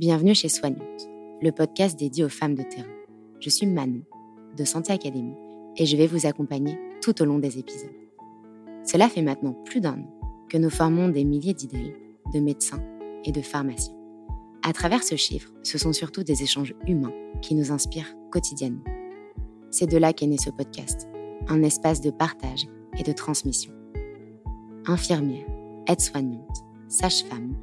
Bienvenue chez Soignante, le podcast dédié aux femmes de terrain. Je suis Manon, de Santé Académie, et je vais vous accompagner tout au long des épisodes. Cela fait maintenant plus d'un an que nous formons des milliers d'idées, de médecins et de pharmaciens. À travers ce chiffre, ce sont surtout des échanges humains qui nous inspirent quotidiennement. C'est de là qu'est né ce podcast, un espace de partage et de transmission. Infirmières, aides-soignantes, sages-femmes,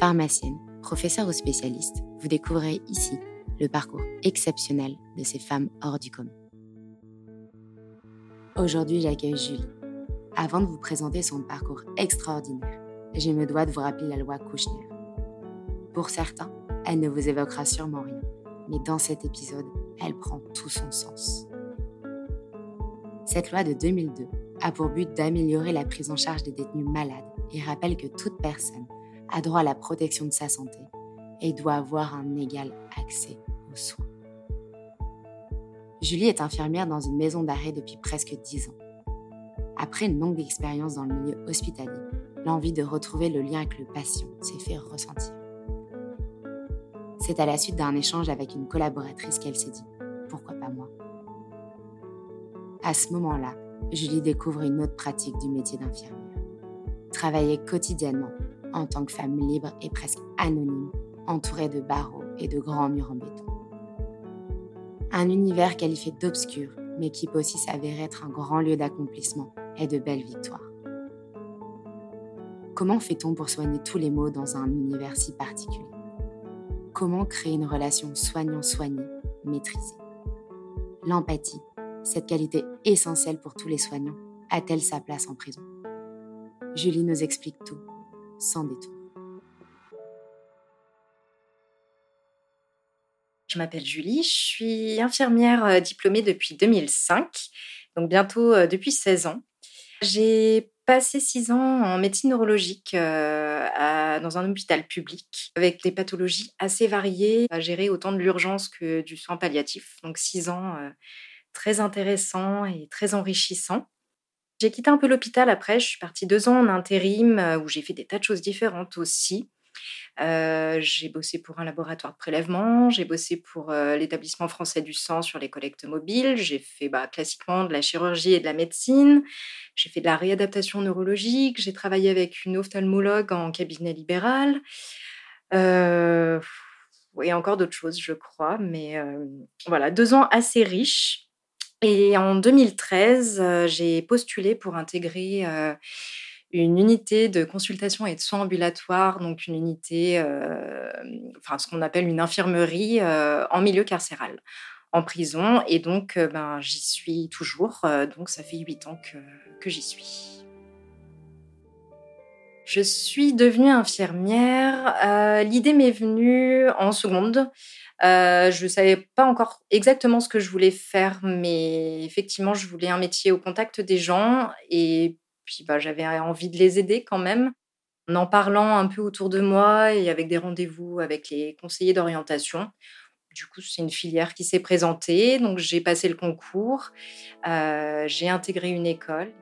pharmaciennes, professeurs ou spécialistes, vous découvrirez ici le parcours exceptionnel de ces femmes hors du commun. Aujourd'hui, j'accueille Julie. Avant de vous présenter son parcours extraordinaire, je me dois de vous rappeler la loi Kouchner. Pour certains, elle ne vous évoquera sûrement rien, mais dans cet épisode, elle prend tout son sens. Cette loi de 2002 a pour but d'améliorer la prise en charge des détenus malades et rappelle que toute personne a droit à la protection de sa santé et doit avoir un égal accès aux soins. Julie est infirmière dans une maison d'arrêt depuis presque 10 ans. Après une longue expérience dans le milieu hospitalier, l'envie de retrouver le lien avec le patient s'est fait ressentir. C'est à la suite d'un échange avec une collaboratrice qu'elle s'est dit Pourquoi pas moi? À ce moment-là, Julie découvre une autre pratique du métier d'infirmière. Travailler quotidiennement en tant que femme libre et presque anonyme, entourée de barreaux et de grands murs en béton. Un univers qualifié d'obscur, mais qui peut aussi s'avérer être un grand lieu d'accomplissement et de belles victoires. Comment fait-on pour soigner tous les maux dans un univers si particulier? Comment créer une relation soignant-soigné, maîtrisée? L'empathie, cette qualité essentielle pour tous les soignants, a-t-elle sa place en prison? Julie nous explique tout sans détour. Je m'appelle Julie, je suis infirmière euh, diplômée depuis 2005, donc bientôt euh, depuis 16 ans. J'ai passé 6 ans en médecine neurologique euh, dans un hôpital public avec des pathologies assez variées, à gérer autant de l'urgence que du soin palliatif. Donc 6 ans très intéressants et très enrichissants. J'ai quitté un peu l'hôpital après, je suis partie deux ans en intérim euh, où j'ai fait des tas de choses différentes aussi. Euh, j'ai bossé pour un laboratoire de prélèvement, j'ai bossé pour euh, l'établissement français du sang sur les collectes mobiles, j'ai fait bah, classiquement de la chirurgie et de la médecine, j'ai fait de la réadaptation neurologique, j'ai travaillé avec une ophtalmologue en cabinet libéral, et encore d'autres choses, je crois, mais voilà, deux ans assez riches et en 2013, euh, j'ai postulé pour intégrer euh, une unité de consultation et de soins ambulatoires, donc une unité, euh, enfin ce qu'on appelle une infirmerie en milieu carcéral, en prison. Et donc, ben, j'y suis toujours. donc, ça fait huit ans que, que j'y suis. Je suis devenue infirmière. L'idée m'est venue en seconde. Euh, je ne savais pas encore exactement ce que je voulais faire, mais effectivement, je voulais un métier au contact des gens et puis bah, j'avais envie de les aider quand même. En en parlant un peu autour de moi et avec des rendez-vous avec les conseillers d'orientation. Du coup, c'est une filière qui s'est présentée, donc j'ai passé le concours, euh, j'ai intégré une école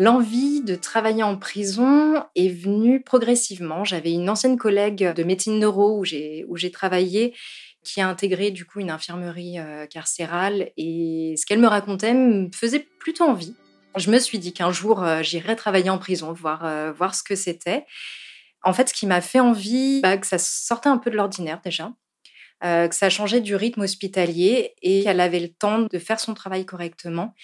L'envie de travailler en prison est venue progressivement. J'avais une ancienne collègue de médecine neuro où j'ai, où j'ai travaillé qui a intégré du coup une infirmerie euh, carcérale et ce qu'elle me racontait me faisait plutôt envie. Je me suis dit qu'un jour euh, j'irais travailler en prison, voir, euh, voir ce que c'était. En fait, ce qui m'a fait envie, bah, que ça sortait un peu de l'ordinaire déjà, que ça changeait du rythme hospitalier et qu'elle avait le temps de faire son travail correctement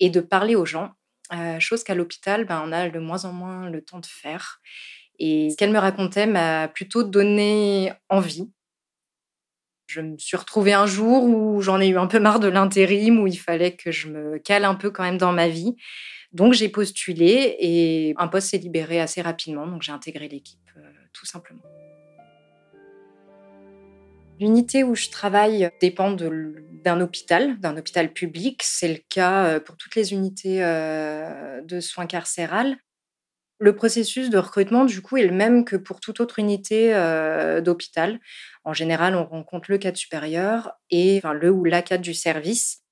et de parler aux gens euh, chose qu'à l'hôpital, ben, on a de moins en moins le temps de faire. Et ce qu'elle me racontait m'a plutôt donné envie. Je me suis retrouvée un jour où j'en ai eu un peu marre de l'intérim, où il fallait que je me cale un peu quand même dans ma vie. Donc j'ai postulé et un poste s'est libéré assez rapidement, donc j'ai intégré l'équipe euh, tout simplement. L'unité où je travaille dépend d'un hôpital, d'un hôpital public. C'est le cas euh, pour toutes les unités euh, de soins carcérales. Le processus de recrutement, du coup, est le même que pour toute autre unité euh, d'hôpital. En général, on rencontre le cadre supérieur et le ou la cadre du service.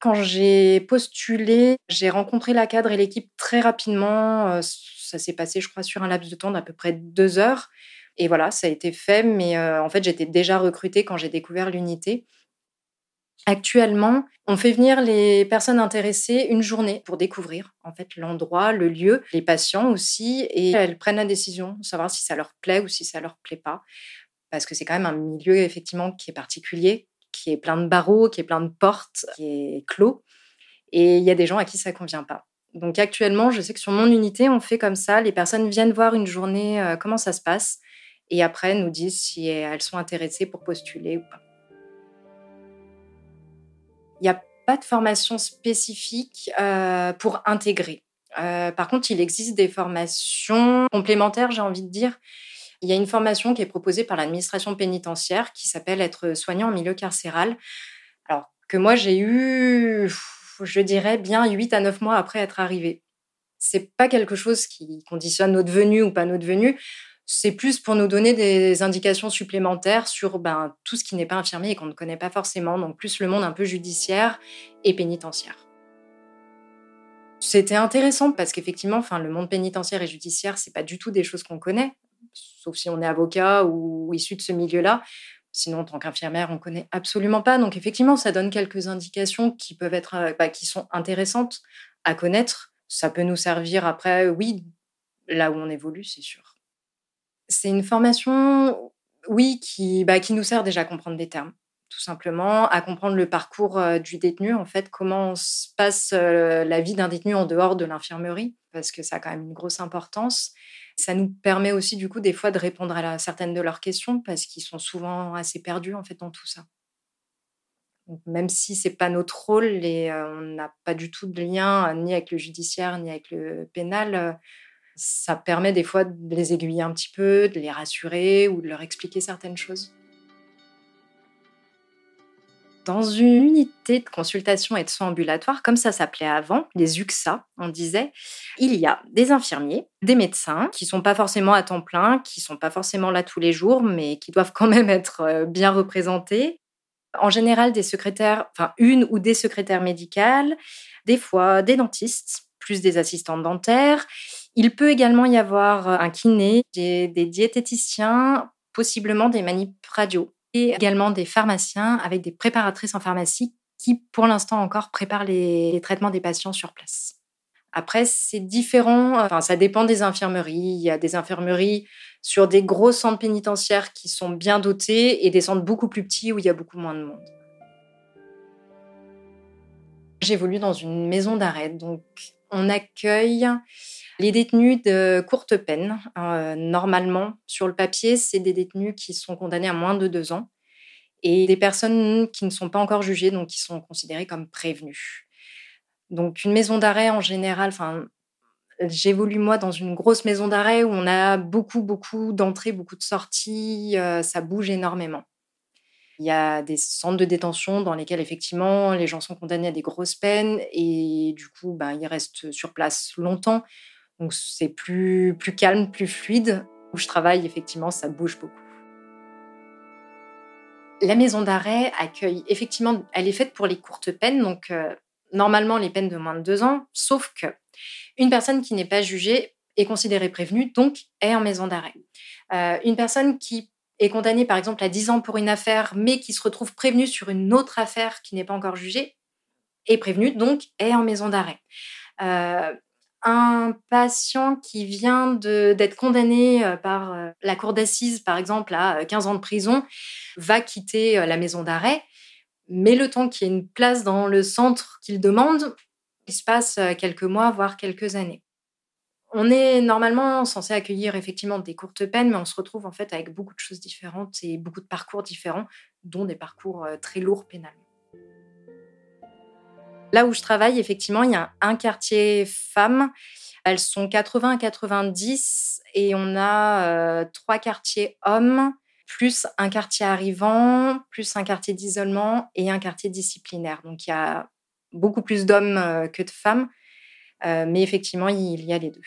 Quand j'ai postulé, j'ai rencontré la cadre et l'équipe très rapidement. Ça s'est passé, je crois, sur un laps de temps d'à peu près deux heures Et voilà, ça a été fait, mais en fait, j'étais déjà recrutée quand j'ai découvert l'unité. Actuellement, on fait venir les personnes intéressées une journée pour découvrir en fait l'endroit, le lieu, les patients aussi, et elles prennent la décision savoir si ça leur plaît ou si ça leur plaît pas, parce que c'est quand même un milieu effectivement qui est particulier, qui est plein de barreaux, qui est plein de portes, qui est clos, et il y a des gens à qui ça convient pas. Donc actuellement, je sais que sur mon unité, on fait comme ça, les personnes viennent voir une journée euh, comment ça se passe, et après nous disent si elles sont intéressées pour postuler ou pas. Il n'y a pas de formation spécifique euh, pour intégrer. Euh, par contre, il existe des formations complémentaires, j'ai envie de dire. Il y a une formation qui est proposée par l'administration pénitentiaire qui s'appelle être soignant en milieu carcéral. Alors que moi j'ai eu, je dirais bien 8 à 9 mois après être arrivée. C'est pas quelque chose qui conditionne notre venue ou pas notre venue c'est plus pour nous donner des indications supplémentaires sur ben, tout ce qui n'est pas infirmier et qu'on ne connaît pas forcément, donc plus le monde un peu judiciaire et pénitentiaire. C'était intéressant parce qu'effectivement, le monde pénitentiaire et judiciaire, c'est pas du tout des choses qu'on connaît, sauf si on est avocat ou issu de ce milieu-là. Sinon, en tant qu'infirmière, on connaît absolument pas. Donc, effectivement, ça donne quelques indications qui peuvent être, euh, bah, qui sont intéressantes à connaître. Ça peut nous servir après, oui, là où on évolue, c'est sûr. C'est une formation, oui, qui, bah, qui nous sert déjà à comprendre des termes, tout simplement, à comprendre le parcours euh, du détenu, en fait, comment se passe euh, la vie d'un détenu en dehors de l'infirmerie, parce que ça a quand même une grosse importance. Ça nous permet aussi, du coup, des fois de répondre à certaines de leurs questions, parce qu'ils sont souvent assez perdus, en fait, dans tout ça. même si c'est pas notre rôle et euh, on n'a pas du tout de lien ni avec le judiciaire ni avec le pénal, ça permet des fois de les aiguiller un petit peu, de les rassurer ou de leur expliquer certaines choses. Dans une unité de consultation et de soins ambulatoires, comme ça s'appelait avant, les UXA, on disait, il y a des infirmiers, des médecins qui sont pas forcément à temps plein, qui sont pas forcément là tous les jours, mais qui doivent quand même être euh, bien représentés. En général, des secrétaires, enfin une ou des secrétaires médicales, des fois des dentistes, plus des assistantes dentaires. Il peut également y avoir euh, un kiné, des, diététiciens, possiblement des manip radio et également des pharmaciens avec des préparatrices en pharmacie qui, pour l'instant encore, préparent les, traitements des patients sur place. Après, c'est différent, enfin, ça dépend des infirmeries. Il y a des infirmeries sur des gros centres pénitentiaires qui sont bien dotés et des centres beaucoup plus petits où il y a beaucoup moins de monde. J'évolue dans une maison d'arrêt, donc on accueille les détenus de courte peine, euh, normalement, sur le papier, c'est des détenus qui sont condamnés à moins de deux ans et des personnes qui ne sont pas encore jugées, donc qui sont considérées comme prévenues. Donc une maison d'arrêt en général, enfin, j'évolue moi dans une grosse maison d'arrêt où on a beaucoup, beaucoup d'entrées, beaucoup de sorties, euh, ça bouge énormément. Il y a des centres de détention dans lesquels effectivement les gens sont condamnés à des grosses peines et du coup ben, ils restent sur place longtemps. Donc c'est plus, calme, plus fluide. Où je travaille, effectivement, ça bouge beaucoup. La maison d'arrêt accueille, effectivement, elle est faite pour les courtes peines, donc euh, normalement les peines de moins de deux ans, sauf que une personne qui n'est pas jugée est considérée prévenue, donc est en maison d'arrêt. Euh, une personne qui est condamnée, par exemple, à 10 ans pour une affaire, mais qui se retrouve prévenue sur une autre affaire qui n'est pas encore jugée, est prévenue, donc est en maison d'arrêt. Euh, un patient qui vient d'être condamné euh, par euh, la cour d'assises, par exemple, à 15 euh, ans de prison, va quitter la maison d'arrêt, mais le temps qu'il y ait une place dans le centre qu'il demande, il se passe quelques mois, voire quelques années. On est normalement censé accueillir effectivement des courtes peines, mais on se retrouve en fait avec beaucoup de choses différentes et beaucoup de parcours différents, dont des parcours très lourds pénalement. Là où je travaille, effectivement, il y a un quartier femmes. Elles sont 80 à 90 et on a euh, trois quartiers hommes, plus un quartier arrivant, plus un quartier d'isolement et un quartier disciplinaire. Donc il y a beaucoup plus d'hommes euh, que de femmes, euh, mais effectivement, il y a les deux.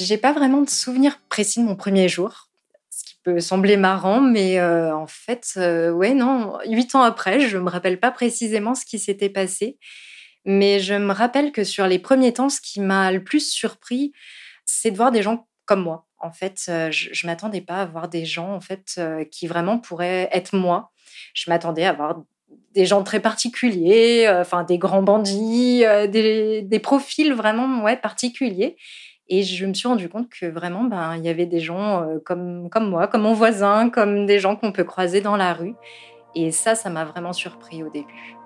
J'ai pas vraiment de souvenir précis de mon premier jour peut sembler marrant, mais euh, en fait, euh, ouais, non, huit ans après, je me rappelle pas précisément ce qui s'était passé, mais je me rappelle que sur les premiers temps, ce qui m'a le plus surpris, c'est de voir des gens comme moi. En fait, je, je m'attendais pas à voir des gens en fait qui vraiment pourraient être moi. Je m'attendais à voir des gens très particuliers, enfin des grands bandits, des, des, profils vraiment ouais particuliers. Et je me suis rendu compte que vraiment, ben, il y avait des gens comme, comme moi, comme mon voisin, comme des gens qu'on peut croiser dans la rue. Et ça, ça m'a vraiment surpris au début.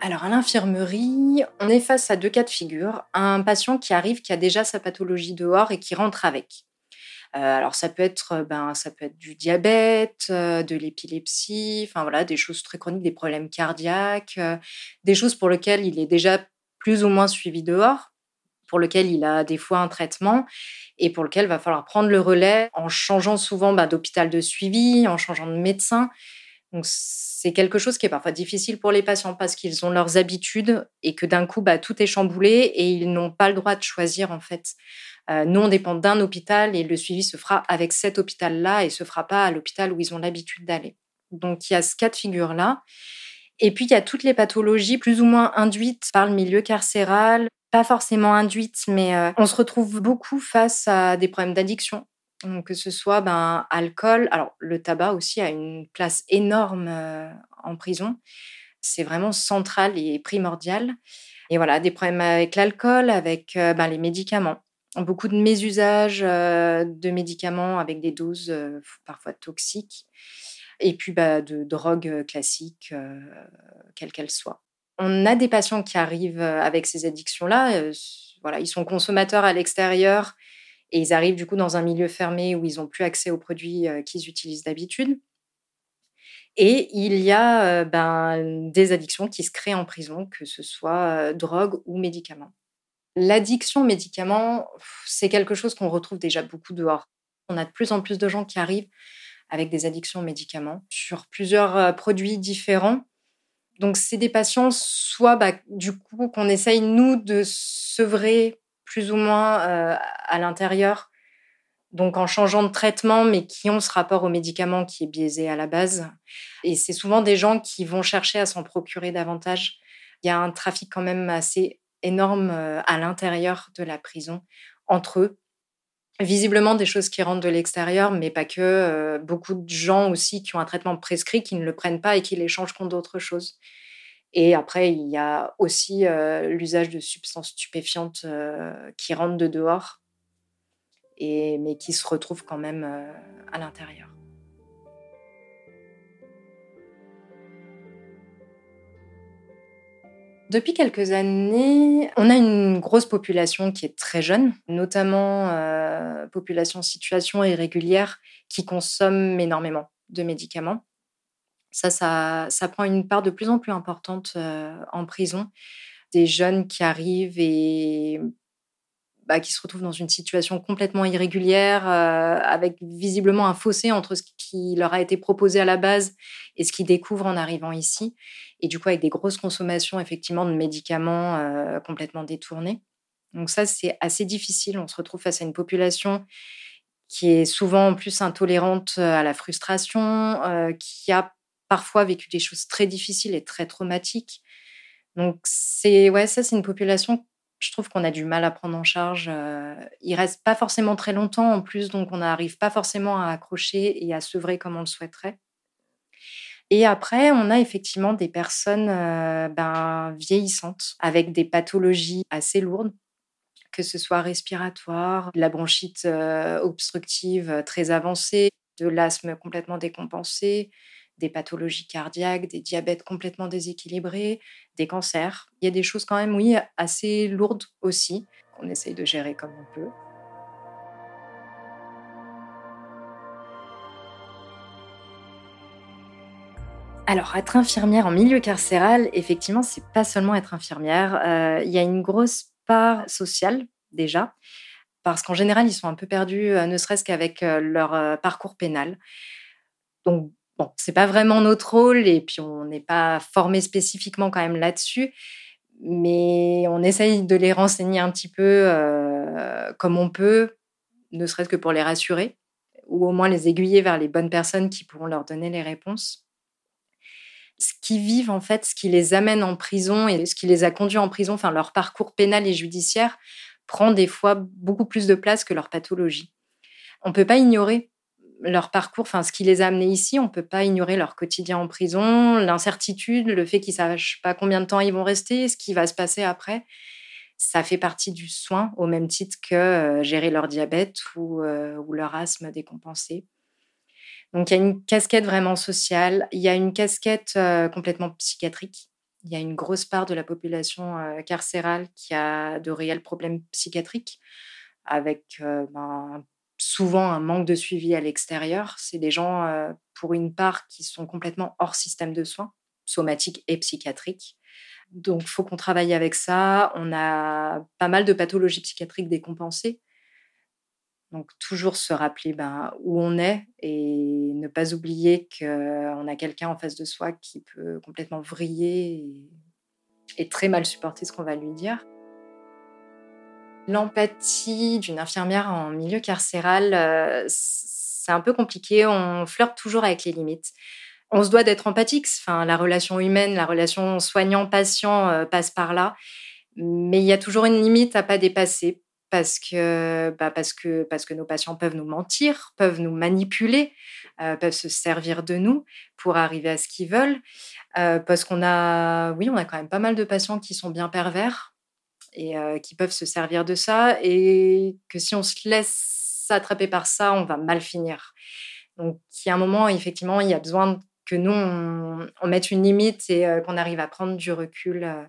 Alors à l'infirmerie, on est face à deux cas de figure. Un patient qui arrive, qui a déjà sa pathologie dehors et qui rentre avec. Euh, alors ça peut être, ben, ça peut être du diabète, euh, de l'épilepsie, enfin voilà, des choses très chroniques, des problèmes cardiaques, euh, des choses pour lesquelles il est déjà plus ou moins suivi dehors, pour lesquelles il a des fois un traitement et pour lequel il va falloir prendre le relais en changeant souvent ben, d'hôpital de suivi, en changeant de médecin. Donc c'est quelque chose qui est parfois difficile pour les patients parce qu'ils ont leurs habitudes et que d'un coup bah, tout est chamboulé et ils n'ont pas le droit de choisir en fait. Euh, nous on dépend d'un hôpital et le suivi se fera avec cet hôpital-là et se fera pas à l'hôpital où ils ont l'habitude d'aller. Donc il y a ce cas de figure là. Et puis il y a toutes les pathologies plus ou moins induites par le milieu carcéral, pas forcément induites, mais euh, on se retrouve beaucoup face à des problèmes d'addiction que ce soit ben, alcool. Alors, le tabac aussi a une place énorme euh, en prison. C'est vraiment central et primordial. Et voilà, des problèmes avec l'alcool, avec euh, ben, les médicaments. Beaucoup de mésusage euh, de médicaments avec des doses parfois toxiques. Et puis bah, de drogues classiques, quelles qu'elles soient. On a des patients qui arrivent avec ces addictions-là. voilà, ils sont consommateurs à l'extérieur et ils arrivent du coup dans un milieu fermé où ils n'ont plus accès aux produits euh, qu'ils utilisent d'habitude. Et il y a euh, ben, des addictions qui se créent en prison, que ce soit euh, drogue ou médicaments. L'addiction aux médicaments, c'est quelque chose qu'on retrouve déjà beaucoup dehors. On a de plus en plus de gens qui arrivent avec des addictions aux médicaments sur plusieurs produits différents. Donc, c'est des patients, soit bah, du coup, qu'on essaye, nous, de sevrer plus ou moins euh, à l'intérieur, donc en changeant de traitement, mais qui ont ce rapport aux médicaments qui est biaisé à la base. Et c'est souvent des gens qui vont chercher à s'en procurer davantage. Il y a un trafic quand même assez énorme euh, à l'intérieur de la prison entre eux. Visiblement des choses qui rentrent de l'extérieur, mais pas que. Euh, beaucoup de gens aussi qui ont un traitement prescrit, qui ne le prennent pas et qui l'échangent contre d'autres choses. Et après, il y a aussi l'usage de substances stupéfiantes qui rentrent de dehors, et, mais qui se retrouvent quand même à l'intérieur. Depuis quelques années, on a une grosse population qui est très jeune, notamment population situation irrégulière qui consomme énormément de médicaments. Ça, ça, prend une part de plus en plus importante en prison. Des jeunes qui arrivent et bah, qui se retrouvent dans une situation complètement irrégulière, avec visiblement un fossé entre ce qui leur a été proposé à la base et ce qu'ils découvrent en arrivant ici. Et du coup, avec des grosses consommations, effectivement, de médicaments complètement détournés. Donc ça, c'est assez difficile. On se retrouve face à une population qui est souvent en plus intolérante à la frustration, qui a parfois vécu des choses très difficiles et très traumatiques. Donc, c'est ouais, ça, c'est une population, je trouve qu'on a du mal à prendre en charge. Euh, ils restent pas forcément très longtemps en plus, donc on n'arrive pas forcément à accrocher et à sevrer comme on le souhaiterait. Et après, on a effectivement des personnes euh, ben, vieillissantes avec des pathologies assez lourdes, que ce soit respiratoire, de la bronchite euh, obstructive très avancée, de l'asthme complètement décompensé, des pathologies cardiaques, des diabètes complètement déséquilibrés, des cancers. Il y a des choses quand même, oui, assez lourdes aussi, qu'on essaye de gérer comme on peut. Alors, être infirmière en milieu carcéral, effectivement, c'est pas seulement être infirmière. Euh, il y a une grosse part sociale déjà, parce qu'en général, ils sont un peu perdus, euh, ne serait-ce qu'avec euh, leur parcours pénal. Donc, bon, c'est pas vraiment notre rôle et puis on n'est pas formé spécifiquement quand même là-dessus, mais on essaye de les renseigner un petit peu euh, comme on peut, ne serait-ce que pour les rassurer ou au moins les aiguiller vers les bonnes personnes qui pourront leur donner les réponses. ce qu'ils vivent en fait, ce qui les amène en prison et ce qui les a conduits en prison, enfin leur parcours pénal et judiciaire, prend des fois beaucoup plus de place que leur pathologie. On ne peut pas ignorer leur parcours, enfin ce qui les a amenés ici, on ne peut pas ignorer leur quotidien en prison, l'incertitude, le fait qu'ils ne savent pas combien de temps ils vont rester, ce qui va se passer après. Ça fait partie du soin au même titre que euh, gérer leur diabète ou, euh, ou leur asthme décompensé. Donc il y a une casquette vraiment sociale, il y a une casquette euh, complètement psychiatrique. Il y a une grosse part de la population carcérale qui a de réels problèmes psychiatriques, avec ben, souvent un manque de suivi à l'extérieur. C'est des gens, pour une part, qui sont complètement hors système de soins, somatiques et psychiatriques. Donc, faut qu'on travaille avec ça. On a pas mal de pathologies psychiatriques décompensées. Donc toujours se rappeler ben, où on est et ne pas oublier qu'on a quelqu'un en face de soi qui peut complètement vriller et, très mal supporter ce qu'on va lui dire. L'empathie d'une infirmière en milieu carcéral, euh, c'est un peu compliqué. On flirte toujours avec les limites. On se doit d'être empathique. Enfin, la relation humaine, la relation soignant-patient euh, passe par là. Mais il y a toujours une limite à pas dépasser parce que, bah parce que, nos patients peuvent nous mentir, peuvent nous manipuler, euh, peuvent se servir de nous pour arriver à ce qu'ils veulent. Parce qu'on a, oui, on a quand même pas mal de patients qui sont bien pervers et euh, qui peuvent se servir de ça et que si on se laisse attraper par ça, on va mal finir. Donc, il y a un moment, effectivement, il y a besoin que nous, on, mette une limite et qu'on arrive à prendre du recul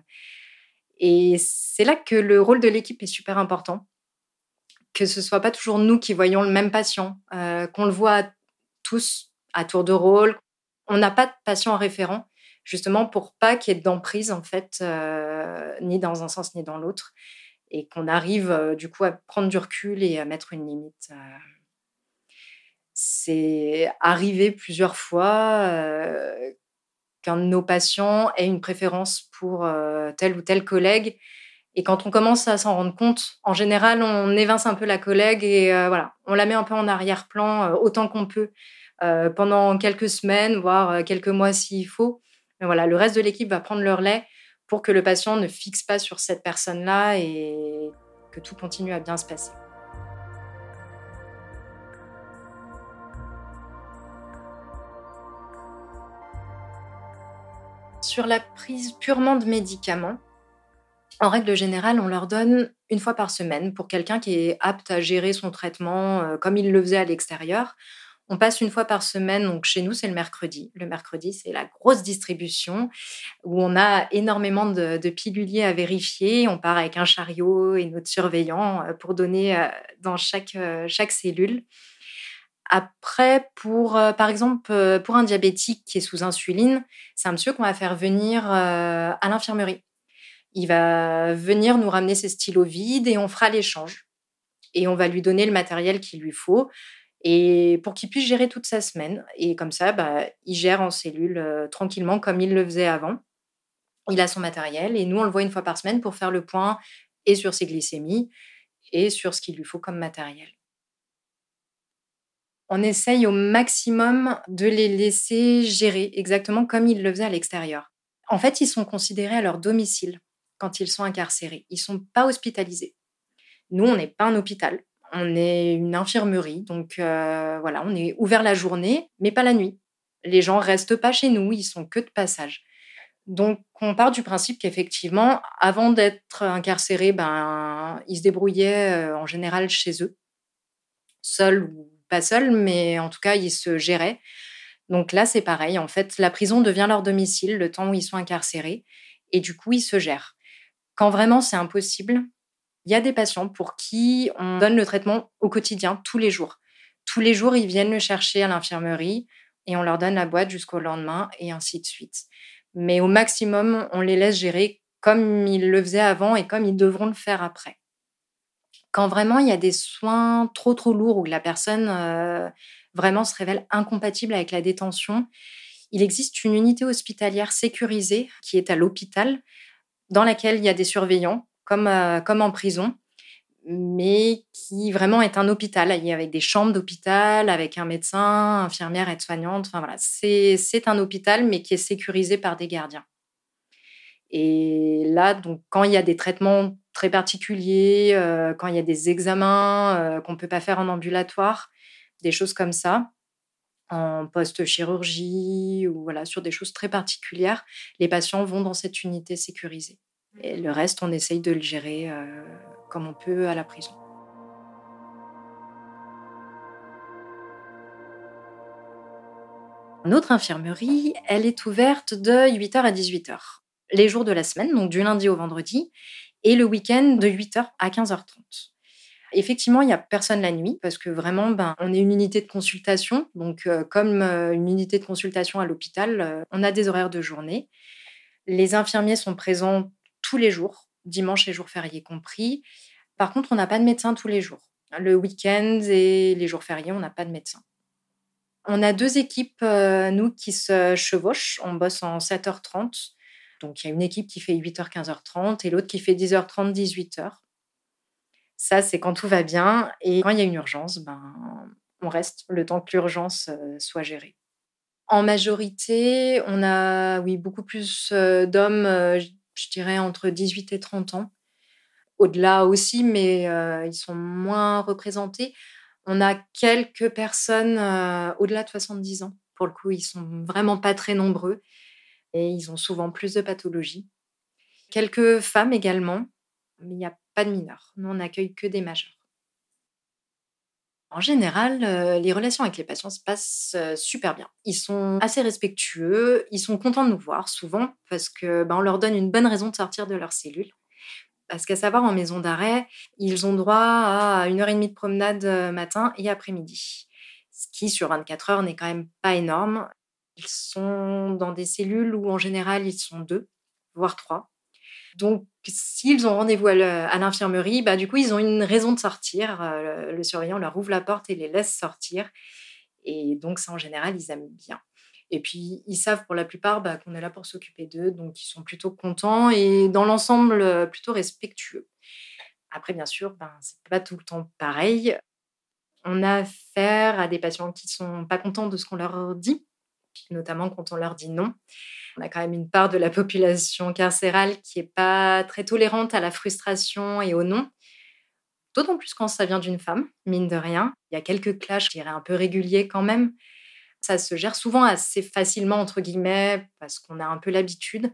et c'est là que le rôle de l'équipe est super important. Que ce soit pas toujours nous qui voyons le même patient, euh, qu'on le voit tous à tour de rôle. On n'a pas de patient référent, justement pour pas qu'il y ait d'emprise en fait, euh, ni dans un sens ni dans l'autre, et qu'on arrive euh, du coup à prendre du recul et à mettre une limite. c'est arrivé plusieurs fois qu'un de nos patients ait une préférence pour euh, tel ou tel collègue. Et quand on commence à s'en rendre compte, en général, on évince un peu la collègue et euh, voilà, on la met un peu en arrière-plan euh, autant qu'on peut pendant quelques semaines, voire quelques mois s'il faut. Mais voilà, le reste de l'équipe va prendre leur lait pour que le patient ne fixe pas sur cette personne-là et que tout continue à bien se passer. Sur la prise purement de médicaments, en règle générale, on leur donne une fois par semaine pour quelqu'un qui est apte à gérer son traitement euh, comme il le faisait à l'extérieur. On passe une fois par semaine, donc chez nous, c'est le mercredi. Le mercredi, c'est la grosse distribution où on a énormément de, piluliers à vérifier. On part avec un chariot et notre surveillant euh, pour donner euh, dans chaque, chaque cellule. Après, pour, euh, par exemple, euh, pour un diabétique qui est sous insuline, c'est un monsieur qu'on va faire venir euh, à l'infirmerie. Il va venir nous ramener ses stylos vides et on fera l'échange. Et on va lui donner le matériel qu'il lui faut et pour qu'il puisse gérer toute sa semaine. Et comme ça, bah, il gère en cellule tranquillement comme il le faisait avant. Il a son matériel et nous, on le voit une fois par semaine pour faire le point et sur ses glycémies et sur ce qu'il lui faut comme matériel on essaye au maximum de les laisser gérer exactement comme ils le faisaient à l'extérieur. En fait, ils sont considérés à leur domicile quand ils sont incarcérés. Ils sont pas hospitalisés. Nous, on n'est pas un hôpital. On est une infirmerie. Donc euh, voilà, on est ouvert la journée, mais pas la nuit. Les gens restent pas chez nous, ils sont que de passage. Donc, on part du principe qu'effectivement, avant d'être incarcérés, ben, ils se débrouillaient euh, en général chez eux, seuls ou pas seuls, mais en tout cas, ils se géraient. Donc là, c'est pareil. En fait, la prison devient leur domicile le temps où ils sont incarcérés. Et du coup, ils se gèrent. Quand vraiment c'est impossible, il y a des patients pour qui on donne le traitement au quotidien, tous les jours. Tous les jours, ils viennent le chercher à l'infirmerie et on leur donne la boîte jusqu'au lendemain et ainsi de suite. Mais au maximum, on les laisse gérer comme ils le faisaient avant et comme ils devront le faire après. Quand vraiment il y a des soins trop trop lourds ou que la personne euh, vraiment se révèle incompatible avec la détention, il existe une unité hospitalière sécurisée qui est à l'hôpital, dans laquelle il y a des surveillants, comme, euh, comme en prison. mais qui vraiment est un hôpital, avec des chambres d'hôpital, avec un médecin, infirmière, aide-soignante. Enfin voilà, c'est un hôpital, mais qui est sécurisé par des gardiens. Et là, donc, quand il y a des traitements très particuliers, euh, quand il y a des examens euh, qu'on ne peut pas faire en ambulatoire, des choses comme ça, en post-chirurgie ou voilà, sur des choses très particulières, les patients vont dans cette unité sécurisée. Et le reste, on essaye de le gérer euh, comme on peut à la prison. Notre infirmerie, elle est ouverte de 8h à 18h, les jours de la semaine, donc du lundi au vendredi, et le week-end de 8h à 15h30. Effectivement, il n'y a personne la nuit parce que vraiment, ben, on est une unité de consultation. Donc, euh, comme euh, une unité de consultation à l'hôpital, on a des horaires de journée. Les infirmiers sont présents tous les jours, dimanche et jours fériés compris. Par contre, on n'a pas de médecin tous les jours. Le week-end et les jours fériés, on n'a pas de médecin. On a deux équipes, nous, qui se chevauchent. On bosse en 7h30. Donc, il y a une équipe qui fait 8h, 15h30 et l'autre qui fait 10h30, 18h. Ça, c'est quand tout va bien. Et quand il y a une urgence, ben, on reste le temps que l'urgence euh, soit gérée. En majorité, on a oui, beaucoup plus euh, d'hommes, euh, je dirais entre 18 et 30 ans. Au-delà aussi, mais ils sont moins représentés. On a quelques personnes au-delà de 70 ans. Pour le coup, ils sont vraiment pas très nombreux et ils ont souvent plus de pathologies. Quelques femmes également, mais il n'y a pas de mineurs. Nous, on n'accueille que des majeurs. En général, euh, les relations avec les patients se passent euh, super bien. Ils sont assez respectueux, ils sont contents de nous voir souvent parce que ben, on leur donne une bonne raison de sortir de leur cellule. Parce qu'à savoir, en maison d'arrêt, ils ont droit à une heure et demie de promenade euh, matin et après-midi. Ce qui, sur 24 heures, n'est quand même pas énorme. Ils sont dans des cellules où, en général, ils sont deux, voire trois. Donc, s'ils ont rendez-vous à l'infirmerie, bah, du coup, ils ont une raison de sortir. Euh, le surveillant leur ouvre la porte et les laisse sortir. Et donc, ça, en général, ils aiment bien. Et puis, ils savent pour la plupart bah, qu'on est là pour s'occuper d'eux, donc ils sont plutôt contents et dans l'ensemble, plutôt respectueux. Après, bien sûr, ben, c'est pas tout le temps pareil. On a affaire à des patients qui sont pas contents de ce qu'on leur dit, notamment quand on leur dit non. On a quand même une part de la population carcérale qui n'est pas très tolérante à la frustration et au non. D'autant plus quand ça vient d'une femme, mine de rien. Il y a quelques clashs, je dirais, un peu réguliers quand même. Ça se gère souvent assez facilement, entre guillemets, parce qu'on a un peu l'habitude.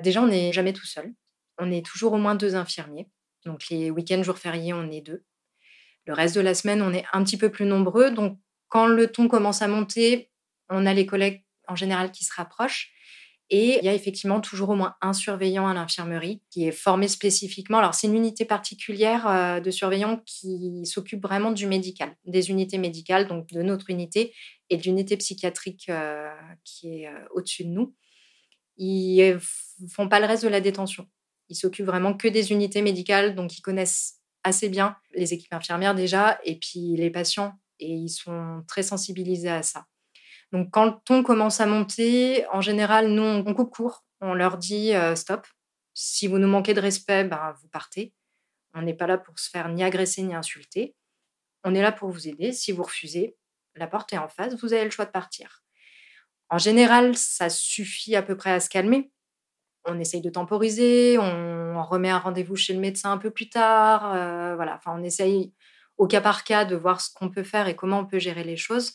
Déjà, on n'est jamais tout seul. On est toujours au moins deux infirmiers. Donc, les week-ends, jours fériés, on est deux. Le reste de la semaine, on est un petit peu plus nombreux. Donc, quand le ton commence à monter, on a les collègues en général qui se rapprochent. Et il y a effectivement toujours au moins un surveillant à l'infirmerie qui est formé spécifiquement. Alors, c'est une unité particulière euh, de surveillants qui s'occupe vraiment du médical, des unités médicales, donc de notre unité et de l'unité psychiatrique euh, qui est euh, au-dessus de nous. Ils font pas le reste de la détention. Ils s'occupent vraiment que des unités médicales, donc ils connaissent assez bien les équipes infirmières déjà, et puis les patients, et ils sont très sensibilisés à ça. Donc, quand le ton commence à monter, en général, nous, on coupe court. On leur dit euh, stop. Si vous nous manquez de respect, ben, vous partez. On n'est pas là pour se faire ni agresser ni insulter. On est là pour vous aider. Si vous refusez, la porte est en face, vous avez le choix de partir. En général, ça suffit à peu près à se calmer. On essaye de temporiser, on remet un rendez-vous chez le médecin un peu plus tard. Euh, voilà, enfin, on essaye au cas par cas de voir ce qu'on peut faire et comment on peut gérer les choses.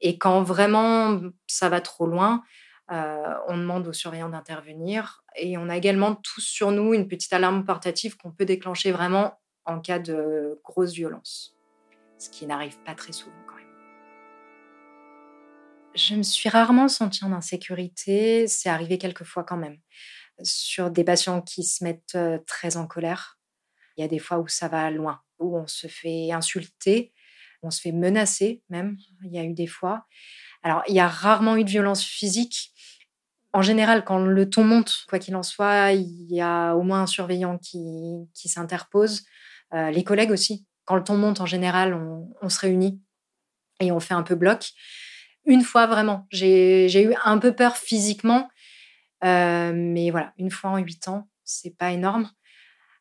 Et quand vraiment ça va trop loin, euh, on demande aux surveillants d'intervenir. Et on a également tous sur nous une petite alarme portative qu'on peut déclencher vraiment en cas de grosse violence, ce qui n'arrive pas très souvent quand même. Je me suis rarement sentie en insécurité, c'est arrivé quelques fois quand même. Sur des patients qui se mettent euh, très en colère, il y a des fois où ça va loin, où on se fait insulter, on se fait menacer même, il y a eu des fois. Alors, il y a rarement eu de violence physique. En général, quand le ton monte, quoi qu'il en soit, il y a au moins un surveillant qui, qui s'interpose. Euh, les collègues aussi. Quand le ton monte, en général, on, se réunit et on fait un peu bloc. Une fois, vraiment, j'ai eu un peu peur physiquement. Euh, mais voilà, une fois en huit ans, c'est pas énorme.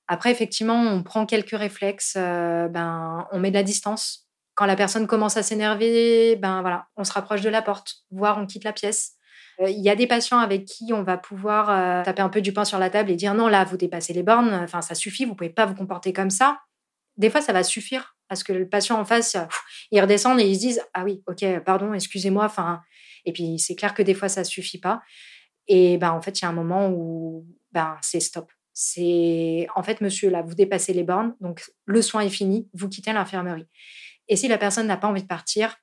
Après, effectivement, on prend quelques réflexes. ben, on met de la distance. Quand la personne commence à s'énerver, ben voilà, on se rapproche de la porte, voire on quitte la pièce. Il y a des patients avec qui on va pouvoir taper un peu du pain sur la table et dire non, là, vous dépassez les bornes, enfin, ça suffit, vous pouvez pas vous comporter comme ça. Des fois, ça va suffire parce que le patient en face, il redescend et ils se disent ah oui, ok, pardon, excusez-moi. Enfin, et puis c'est clair que des fois, ça suffit pas. Et ben en fait, il y a un moment où ben c'est stop. C'est en fait, monsieur, là, vous dépassez les bornes, donc le soin est fini, vous quittez l'infirmerie. Et si la personne n'a pas envie de partir,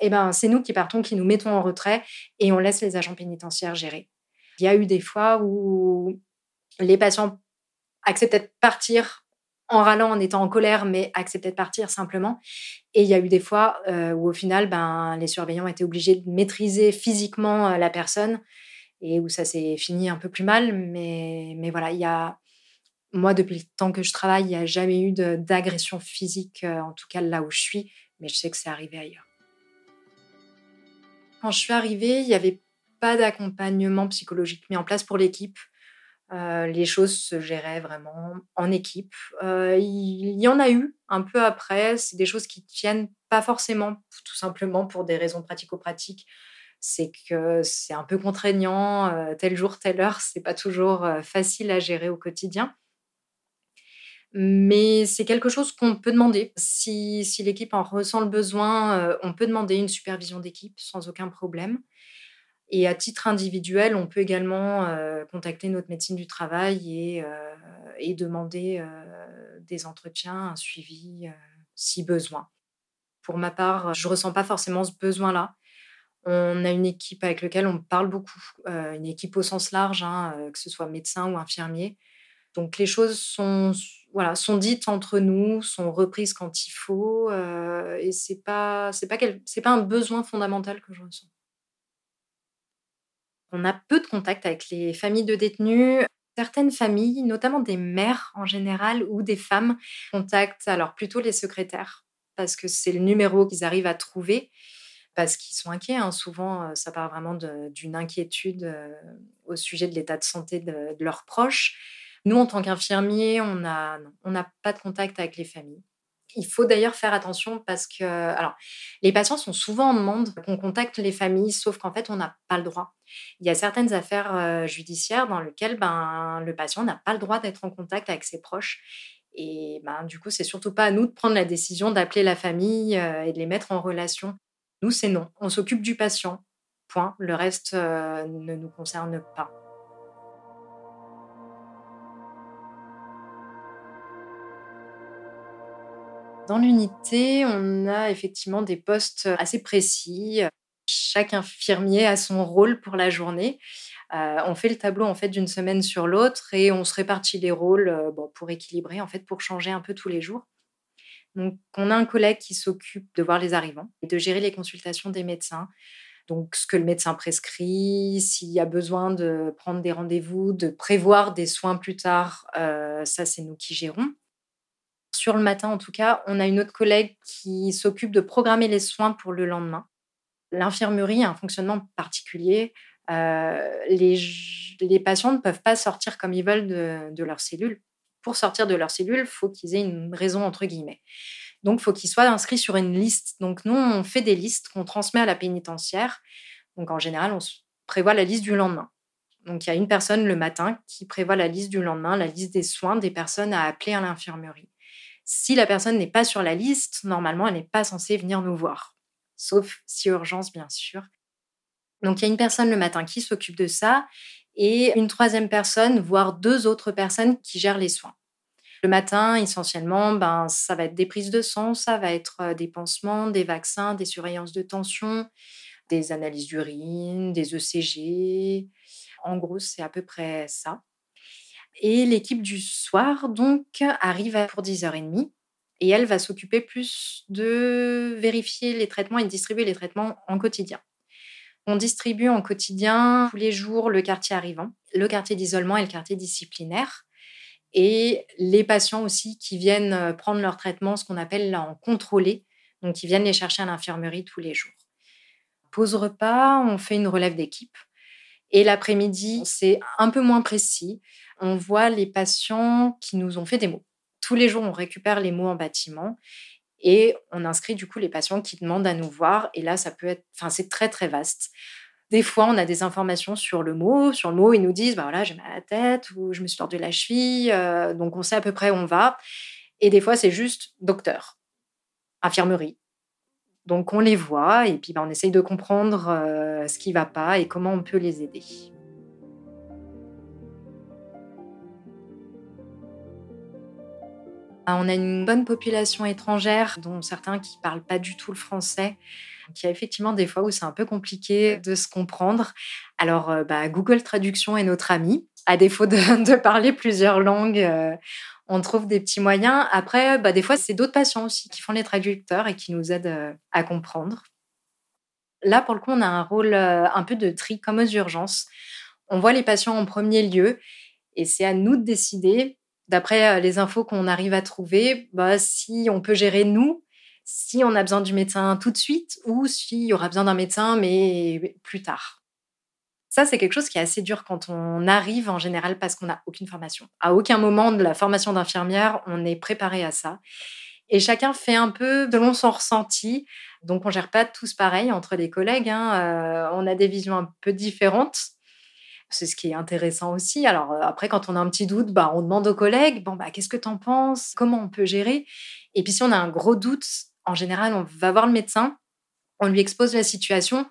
eh ben, c'est nous qui partons, qui nous mettons en retrait et on laisse les agents pénitentiaires gérer. Il y a eu des fois où les patients acceptaient de partir en râlant, en étant en colère, mais acceptaient de partir simplement. Et il y a eu des fois euh, où au final, ben, les surveillants étaient obligés de maîtriser physiquement euh, la personne et où ça s'est fini un peu plus mal. Mais, mais voilà, il y a, moi, depuis le temps que je travaille, il n'y a jamais eu d'agression physique, euh, en tout cas là où je suis, mais je sais que c'est arrivé ailleurs. Quand je suis arrivée, il n'y avait pas d'accompagnement psychologique mis en place pour l'équipe. Euh, les choses se géraient vraiment en équipe. Euh, il y en a eu un peu après. C'est des choses qui tiennent pas forcément, tout simplement pour des raisons pratico-pratiques. C'est que c'est un peu contraignant, tel jour, telle heure, c'est pas toujours facile à gérer au quotidien. Mais c'est quelque chose qu'on peut demander. Si, si l'équipe en ressent le besoin, on peut demander une supervision d'équipe sans aucun problème. Et à titre individuel, on peut également contacter notre médecine du travail et, et demander des entretiens, un suivi si besoin. Pour ma part, je ne ressens pas forcément ce besoin-là. On a une équipe avec laquelle on parle beaucoup, une équipe au sens large, hein, que ce soit médecin ou infirmier. Donc les choses sont, voilà, sont dites entre nous, sont reprises quand il faut, et c'est pas, c'est pas, c'est pas un besoin fondamental que je ressens. On a peu de contact avec les familles de détenus. Certaines familles, notamment des mères en général ou des femmes, contactent alors plutôt les secrétaires parce que c'est le numéro qu'ils arrivent à trouver parce qu'ils sont inquiets. Hein. Souvent, euh, ça part vraiment d'une inquiétude euh, au sujet de l'état de santé de, leurs proches. Nous, en tant qu'infirmiers, on n'a on pas de contact avec les familles. Il faut d'ailleurs faire attention parce que alors, les patients sont souvent en demande qu'on contacte les familles, sauf qu'en fait, on n'a pas le droit. Il y a certaines affaires euh, judiciaires dans lesquelles ben, le patient n'a pas le droit d'être en contact avec ses proches. Et ben, du coup, c'est surtout pas à nous de prendre la décision d'appeler la famille euh, et de les mettre en relation. Nous, c'est non. On s'occupe du patient. Point. Le reste euh, ne nous concerne pas. Dans l'unité, on a effectivement des postes assez précis. Chaque infirmier a son rôle pour la journée. Euh, on fait le tableau en fait d'une semaine sur l'autre et on se répartit les rôles euh, pour équilibrer en fait pour changer un peu tous les jours. Donc on a un collègue qui s'occupe de voir les arrivants et de gérer les consultations des médecins. Donc ce que le médecin prescrit, s'il y a besoin de prendre des rendez-vous, de prévoir des soins plus tard, euh, ça c'est nous qui gérons sur le matin en tout cas, on a une autre collègue qui s'occupe de programmer les soins pour le lendemain. L'infirmerie a un fonctionnement particulier. Euh, les, patients ne peuvent pas sortir comme ils veulent de, leur cellule. Pour sortir de leur cellule, il faut qu'ils aient une raison entre guillemets. Donc, il faut qu'ils soient inscrits sur une liste. Donc, nous, on fait des listes qu'on transmet à la pénitentiaire. Donc, en général, on prévoit la liste du lendemain. Donc, il y a une personne le matin qui prévoit la liste du lendemain, la liste des soins des personnes à appeler à l'infirmerie. Si la personne n'est pas sur la liste, normalement, elle n'est pas censée venir nous voir. Sauf si urgence, bien sûr. Donc, il y a une personne le matin qui s'occupe de ça et une troisième personne, voire deux autres personnes qui gèrent les soins. Le matin, essentiellement, ben, ça va être des prises de sang, ça va être euh, des pansements, des vaccins, des surveillances de tension, des analyses d'urine, des ECG. En gros, c'est à peu près ça. Et l'équipe du soir, donc, arrive pour 10h30 et elle va s'occuper plus de vérifier les traitements et de distribuer les traitements en quotidien. On distribue en quotidien tous les jours le quartier arrivant, le quartier d'isolement et le quartier disciplinaire. Et les patients aussi qui viennent euh, prendre leur traitement, ce qu'on appelle en contrôlé, donc qui viennent les chercher à l'infirmerie tous les jours. Pause repas, on fait une relève d'équipe. Et l'après-midi, c'est un peu moins précis. On voit les patients qui nous ont fait des mots. Tous les jours, on récupère les mots en bâtiment et on inscrit du coup les patients qui demandent à nous voir. Et là, ça peut être, enfin, c'est très très vaste. Des fois, on a des informations sur le mot. Sur le mot, ils nous disent, bah voilà, j'ai mal à la tête ou je me suis tordu la cheville. Euh, donc, on sait à peu près où on va. Et des fois, c'est juste docteur, infirmerie. Donc, on les voit et puis bah, on essaye de comprendre euh, ce qui va pas et comment on peut les aider. On a une bonne population étrangère, dont certains qui parlent pas du tout le français. Il y a effectivement des fois où c'est un peu compliqué de se comprendre. Alors, euh, bah, Google Traduction est notre ami. À défaut de, parler plusieurs langues, euh, on trouve des petits moyens. Après, bah, des fois, c'est d'autres patients aussi qui font les traducteurs et qui nous aident euh, à comprendre. Là, pour le coup, on a un rôle un peu de tri comme aux urgences. On voit les patients en premier lieu et c'est à nous de décider d'après euh, les infos qu'on arrive à trouver, bah, si on peut gérer nous, si on a besoin du médecin tout de suite ou s'il y aura besoin d'un médecin, mais plus tard. Ça, c'est quelque chose qui est assez dur quand on arrive en général parce qu'on n'a aucune formation. À aucun moment de la formation d'infirmière, on est préparé à ça. Et chacun fait un peu selon son ressenti. Donc, on gère pas tous pareil entre les collègues. Hein. Euh, on a des visions un peu différentes. C'est ce qui est intéressant aussi. Alors euh, après, quand on a un petit doute, bah, on demande aux collègues, bon, bah, qu'est-ce que tu en penses? Comment on peut gérer? Et puis si on a un gros doute, en général, on va voir le médecin, on lui expose la situation,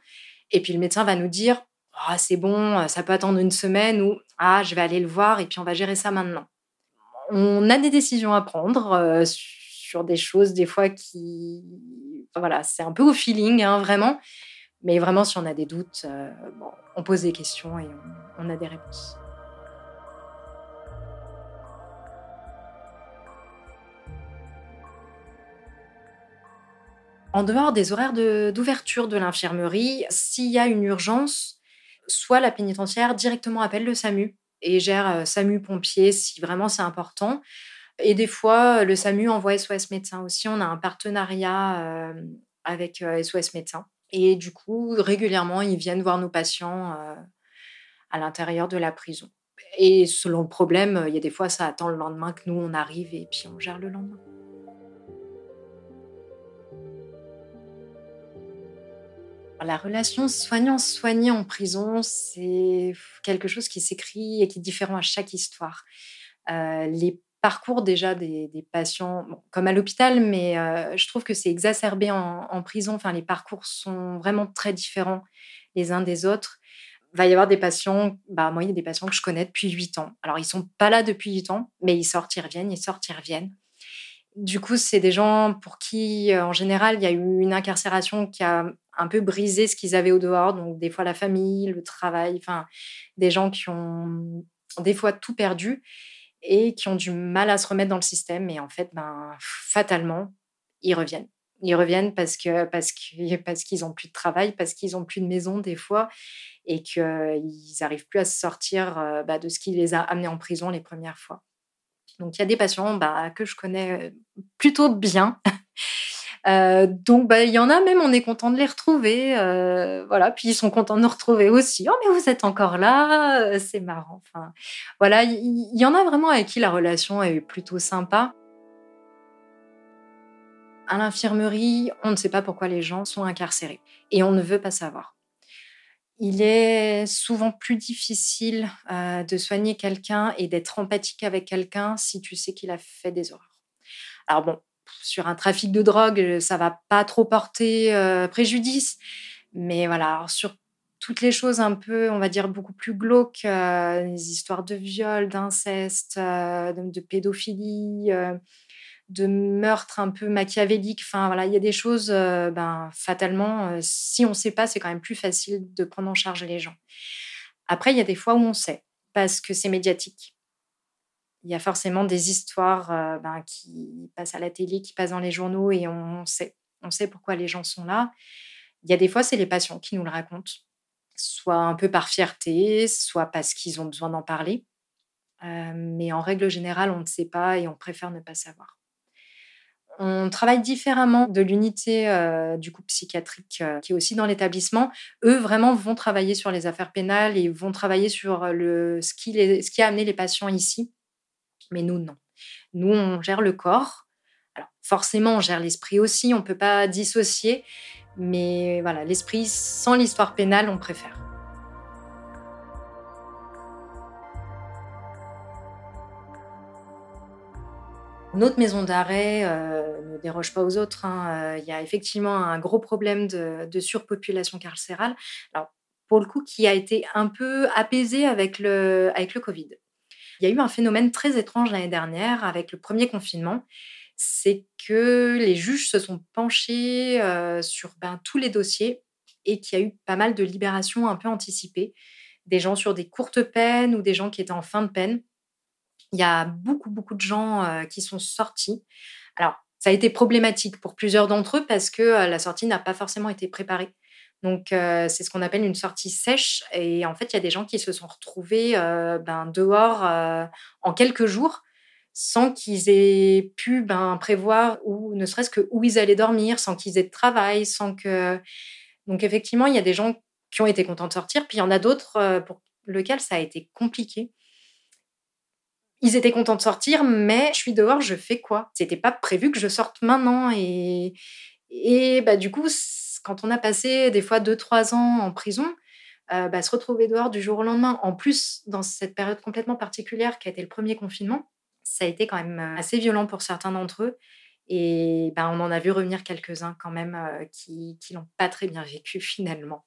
et puis le médecin va nous dire, ah, c'est bon, ça peut attendre une semaine, ou ah, je vais aller le voir, et puis on va gérer ça maintenant. On a des décisions à prendre euh, sur des choses, des fois qui... voilà, c'est un peu au feeling, hein, vraiment. Mais vraiment, si on a des doutes, euh, on pose des questions et on, a des réponses. En dehors des horaires d'ouverture de, l'infirmerie, s'il y a une urgence, soit la pénitentiaire directement appelle le SAMU et gère euh, SAMU pompier si vraiment c'est important. Et des fois, le SAMU envoie SOS médecin aussi. On a un partenariat euh, avec SOS médecin. Et du coup, régulièrement, ils viennent voir nos patients euh, à l'intérieur de la prison. Et selon le problème, il y a des fois, ça attend le lendemain que nous, on arrive et puis on gère le lendemain. La relation soignant-soigné en prison, c'est quelque chose qui s'écrit et qui est différent à chaque histoire. Euh, les parcours déjà des, patients, comme à l'hôpital, mais euh, je trouve que c'est exacerbé en, prison. Enfin, les parcours sont vraiment très différents les uns des autres. Il va y avoir des patients, bah, moi, il y a des patients que je connais depuis 8 ans. Alors, ils sont pas là depuis 8 ans, mais ils sortent, ils reviennent, ils sortent, ils reviennent. Du coup, c'est des gens pour qui, euh, en général, il y a eu une incarcération qui a un peu brisé ce qu'ils avaient au dehors. Donc, des fois, la famille, le travail, enfin, des gens qui ont des fois tout perdu et qui ont du mal à se remettre dans le système. Et en fait, ben, fatalement, ils reviennent. Ils reviennent parce parce que parce qu'ils ont plus de travail, parce qu'ils ont plus de maison des fois, et qu'ils n'arrivent plus à se sortir euh, bah, de ce qui les a amenés en prison les premières fois. Donc il y a des patients bah, que je connais plutôt bien euh, donc, bah, il y en a même, on est content de les retrouver. Euh, voilà, puis ils sont contents de nous retrouver aussi. Oh, mais vous êtes encore là, euh, c'est marrant. Enfin, voilà, il y, en a vraiment avec qui la relation est plutôt sympa. À l'infirmerie, on ne sait pas pourquoi les gens sont incarcérés et on ne veut pas savoir. Il est souvent plus difficile de soigner quelqu'un et d'être empathique avec quelqu'un si tu sais qu'il a fait des horreurs. Alors bon, sur un trafic de drogue, ça va pas trop porter euh, préjudice. Mais voilà, sur toutes les choses un peu, on va dire, beaucoup plus glauques, euh, les histoires de viol, d'inceste, euh, de, pédophilie, de meurtre un peu machiavélique. Enfin, voilà, il y a des choses, ben, fatalement, si on ne sait pas, c'est quand même plus facile de prendre en charge les gens. Après, il y a des fois où on sait, parce que c'est médiatique il y a forcément des histoires euh, ben, qui passent à la télé, qui passent dans les journaux et on sait, pourquoi les gens sont là. Il y a des fois, c'est les patients qui nous le racontent, soit un peu par fierté, soit parce qu'ils ont besoin d'en parler. Euh, mais en règle générale, on ne sait pas et on préfère ne pas savoir. on travaille différemment de l'unité euh, du coup psychiatrique qui est aussi dans l'établissement. Eux vraiment vont travailler sur les affaires pénales et vont travailler sur ce qui a amené les patients ici. Mais nous, non. Nous, on gère le corps. Alors forcément, on gère l'esprit aussi, on ne peut pas dissocier. Mais voilà, l'esprit, sans l'histoire pénale, on préfère. Notre maison d'arrêt euh, ne déroge pas aux autres. Hein. Euh, il y a effectivement un gros problème de, surpopulation carcérale. Alors, pour le coup, qui a été un peu apaisé avec le, avec le Covid. Il y a eu un phénomène très étrange l'année dernière avec le premier confinement. C'est que les juges se sont penchés euh, sur ben, tous les dossiers et qu'il y a eu pas mal de libérations un peu anticipées. Des gens sur des courtes peines ou des gens qui étaient en fin de peine il y a beaucoup, beaucoup de gens euh, qui sont sortis. Alors, ça a été problématique pour plusieurs d'entre eux parce que euh, la sortie n'a pas forcément été préparée. Donc, c'est ce qu'on appelle une sortie sèche. Et en fait, il y a des gens qui se sont retrouvés ben, dehors en quelques jours sans qu'ils aient pu ben, prévoir ou ne serait-ce que où ils allaient dormir, sans qu'ils aient de travail, sans que. Donc, effectivement, il y a des gens qui ont été contents de sortir, puis il y en a d'autres pour lesquels ça a été compliqué ils étaient contents de sortir, mais je suis dehors, je fais quoi? C'était pas prévu que je sorte maintenant. Et, et bah, du coup, quand on a passé des fois 2-3 ans en prison, euh, bah, se retrouver dehors du jour au lendemain, en plus dans cette période complètement particulière qui a été le premier confinement, ça a été quand même euh, assez violent pour certains d'entre eux. Et bah, on en a vu revenir quelques-uns quand même euh, qui, qui l'ont pas très bien vécu finalement.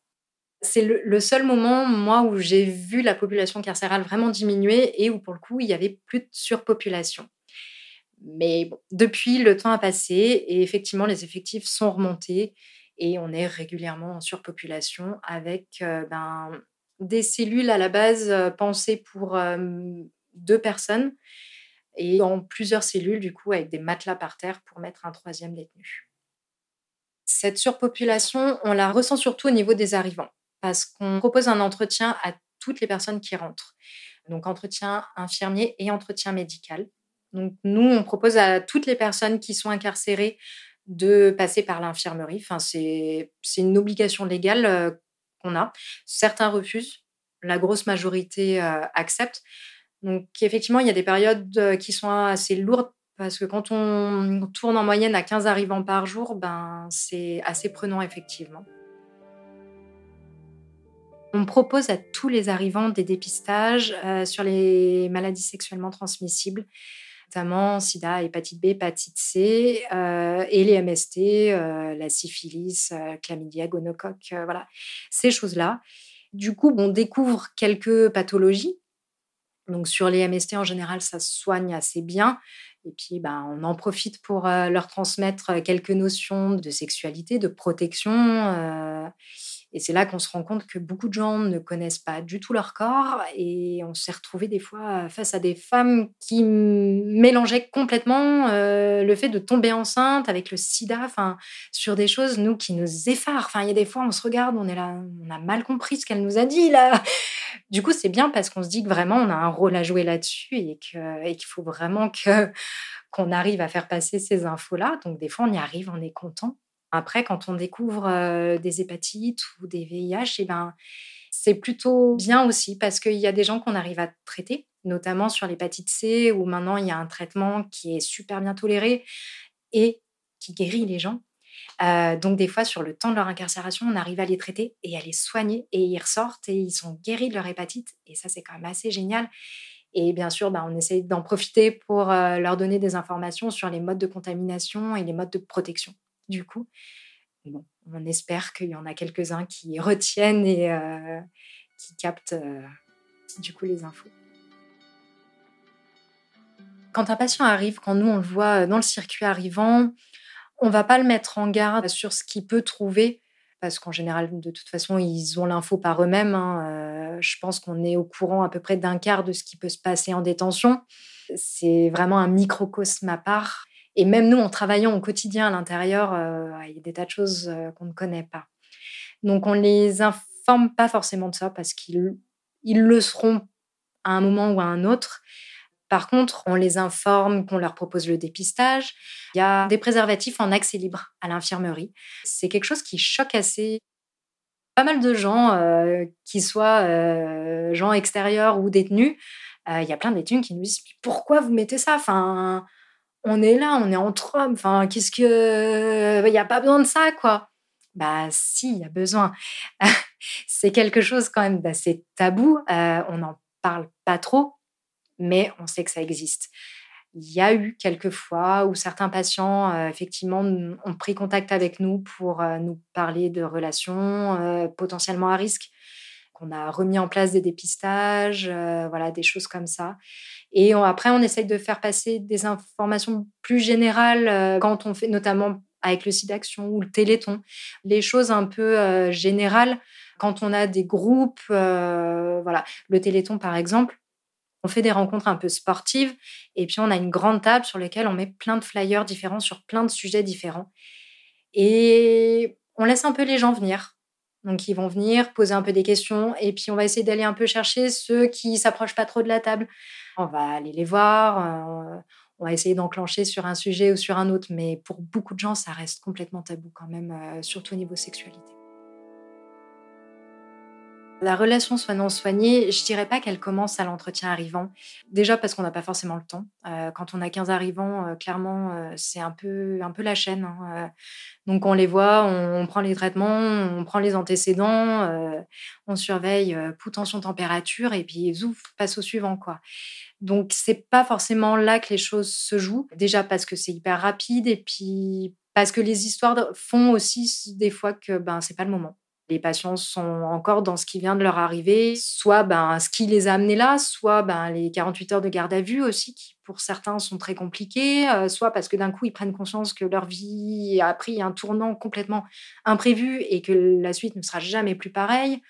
C'est le, seul moment, moi, où j'ai vu la population carcérale vraiment diminuer et où, pour le coup, il y avait plus de surpopulation. Mais bon, depuis, le temps a passé et effectivement, les effectifs sont remontés et on est régulièrement en surpopulation avec ben, des cellules à la base pensées pour deux personnes et en plusieurs cellules, du coup, avec des matelas par terre pour mettre un troisième détenu. Cette surpopulation, on la ressent surtout au niveau des arrivants parce qu'on propose un entretien à toutes les personnes qui rentrent. Donc entretien infirmier et entretien médical. Donc nous, on propose à toutes les personnes qui sont incarcérées de passer par l'infirmerie. Enfin, c'est une obligation légale euh, qu'on a. Certains refusent, la grosse majorité euh, accepte. Donc effectivement, il y a des périodes euh, qui sont assez lourdes parce que quand on tourne en moyenne à 15 arrivants par jour, ben, c'est assez prenant effectivement. On propose à tous les arrivants des dépistages sur les maladies sexuellement transmissibles, notamment sida, hépatite B, hépatite C euh, et les MST, euh, la syphilis, chlamydia, gonocoque, voilà, ces choses-là. Du coup, on découvre quelques pathologies. Donc sur les MST, en général, ça se soigne assez bien. Et puis, ben, on en profite pour leur transmettre quelques notions de sexualité, de protection. Et c'est là qu'on se rend compte que beaucoup de gens ne connaissent pas du tout leur corps et on s'est retrouvé des fois face à des femmes qui mélangeaient complètement euh, le fait de tomber enceinte avec le sida, enfin sur des choses nous qui nous effarent. Enfin, il y a des fois on se regarde, on est là, on a mal compris ce qu'elle nous a dit là. Du coup, c'est bien parce qu'on se dit que vraiment on a un rôle à jouer là-dessus et qu'il faut vraiment que qu'on arrive à faire passer ces infos là. Donc des fois on y arrive, on est content. Après, quand on découvre des hépatites ou des VIH, eh ben, c'est plutôt bien aussi parce qu'il y a des gens qu'on arrive à traiter, notamment sur l'hépatite C, où maintenant il y a un traitement qui est super bien toléré et qui guérit les gens. donc des fois, sur le temps de leur incarcération, on arrive à les traiter et à les soigner et ils ressortent et ils sont guéris de leur hépatite. Et ça, c'est quand même assez génial. Et bien sûr, bah, on essaie d'en profiter pour leur donner des informations sur les modes de contamination et les modes de protection du coup. Bon, on espère qu'il y en a quelques-uns qui retiennent et euh, qui captent euh, du coup les infos. Quand un patient arrive, quand nous on le voit dans le circuit arrivant, on va pas le mettre en garde sur ce qu'il peut trouver parce qu'en général, de toute façon, ils ont l'info par eux-mêmes. Hein. Euh, je pense qu'on est au courant à peu près d'un quart de ce qui peut se passer en détention. C'est vraiment un microcosme à part. Et même nous, en travaillant au quotidien à l'intérieur, euh, il y a des tas de choses euh, qu'on ne connaît pas. Donc on ne les informe pas forcément de ça parce qu'ils ils le seront à un moment ou à un autre. Par contre, on les informe qu'on leur propose le dépistage. Il y a des préservatifs en accès libre à l'infirmerie. C'est quelque chose qui choque assez pas mal de gens, euh, qui soient gens extérieurs ou détenus. Il y a plein de détenus qui nous disent pourquoi vous mettez ça? Enfin, on est là, on est entre hommes. Enfin, qu'est-ce que il n'y a pas besoin de ça, quoi Bah, si, il y a besoin. c'est quelque chose quand même d'assez tabou. on n'en parle pas trop mais on sait que ça existe. Il y a eu quelques fois où certains patients, euh, effectivement, ont pris contact avec nous pour euh, nous parler de relations euh, potentiellement à risque. On a remis en place des dépistages, voilà, des choses comme ça. Et après, on essaye de faire passer des informations plus générales quand on fait, notamment avec le site d'action ou le téléthon, les choses un peu générales quand on a des groupes, voilà, le téléthon par exemple on fait des rencontres un peu sportives et puis on a une grande table sur laquelle on met plein de flyers différents sur plein de sujets différents. Et on laisse un peu les gens venir. Donc ils vont venir poser un peu des questions et puis on va essayer d'aller un peu chercher ceux qui s'approchent pas trop de la table. On va aller les voir, euh, on va essayer d'enclencher sur un sujet ou sur un autre, mais pour beaucoup de gens ça reste complètement tabou quand même, euh, surtout au niveau sexualité. La relation soignant-soigné, je dirais pas qu'elle commence à l'entretien arrivant. Déjà parce qu'on n'a pas forcément le temps. Euh, quand on a 15 arrivants, euh, clairement, euh, c'est un peu, un peu la chaîne. Hein, donc on les voit, on, prend les traitements, on prend les antécédents, on surveille pouls, tension, température et puis zouf, passe au suivant quoi. Donc c'est pas forcément là que les choses se jouent. Déjà parce que c'est hyper rapide et puis parce que les histoires font aussi des fois que ben c'est pas le moment les patients sont encore dans ce qui vient de leur arriver, soit ben, ce qui les a amenés là, soit ben, les 48 heures de garde à vue aussi, qui pour certains sont très compliquées, euh, soit parce que d'un coup ils prennent conscience que leur vie a pris un tournant complètement imprévu et que la suite ne sera jamais plus pareille.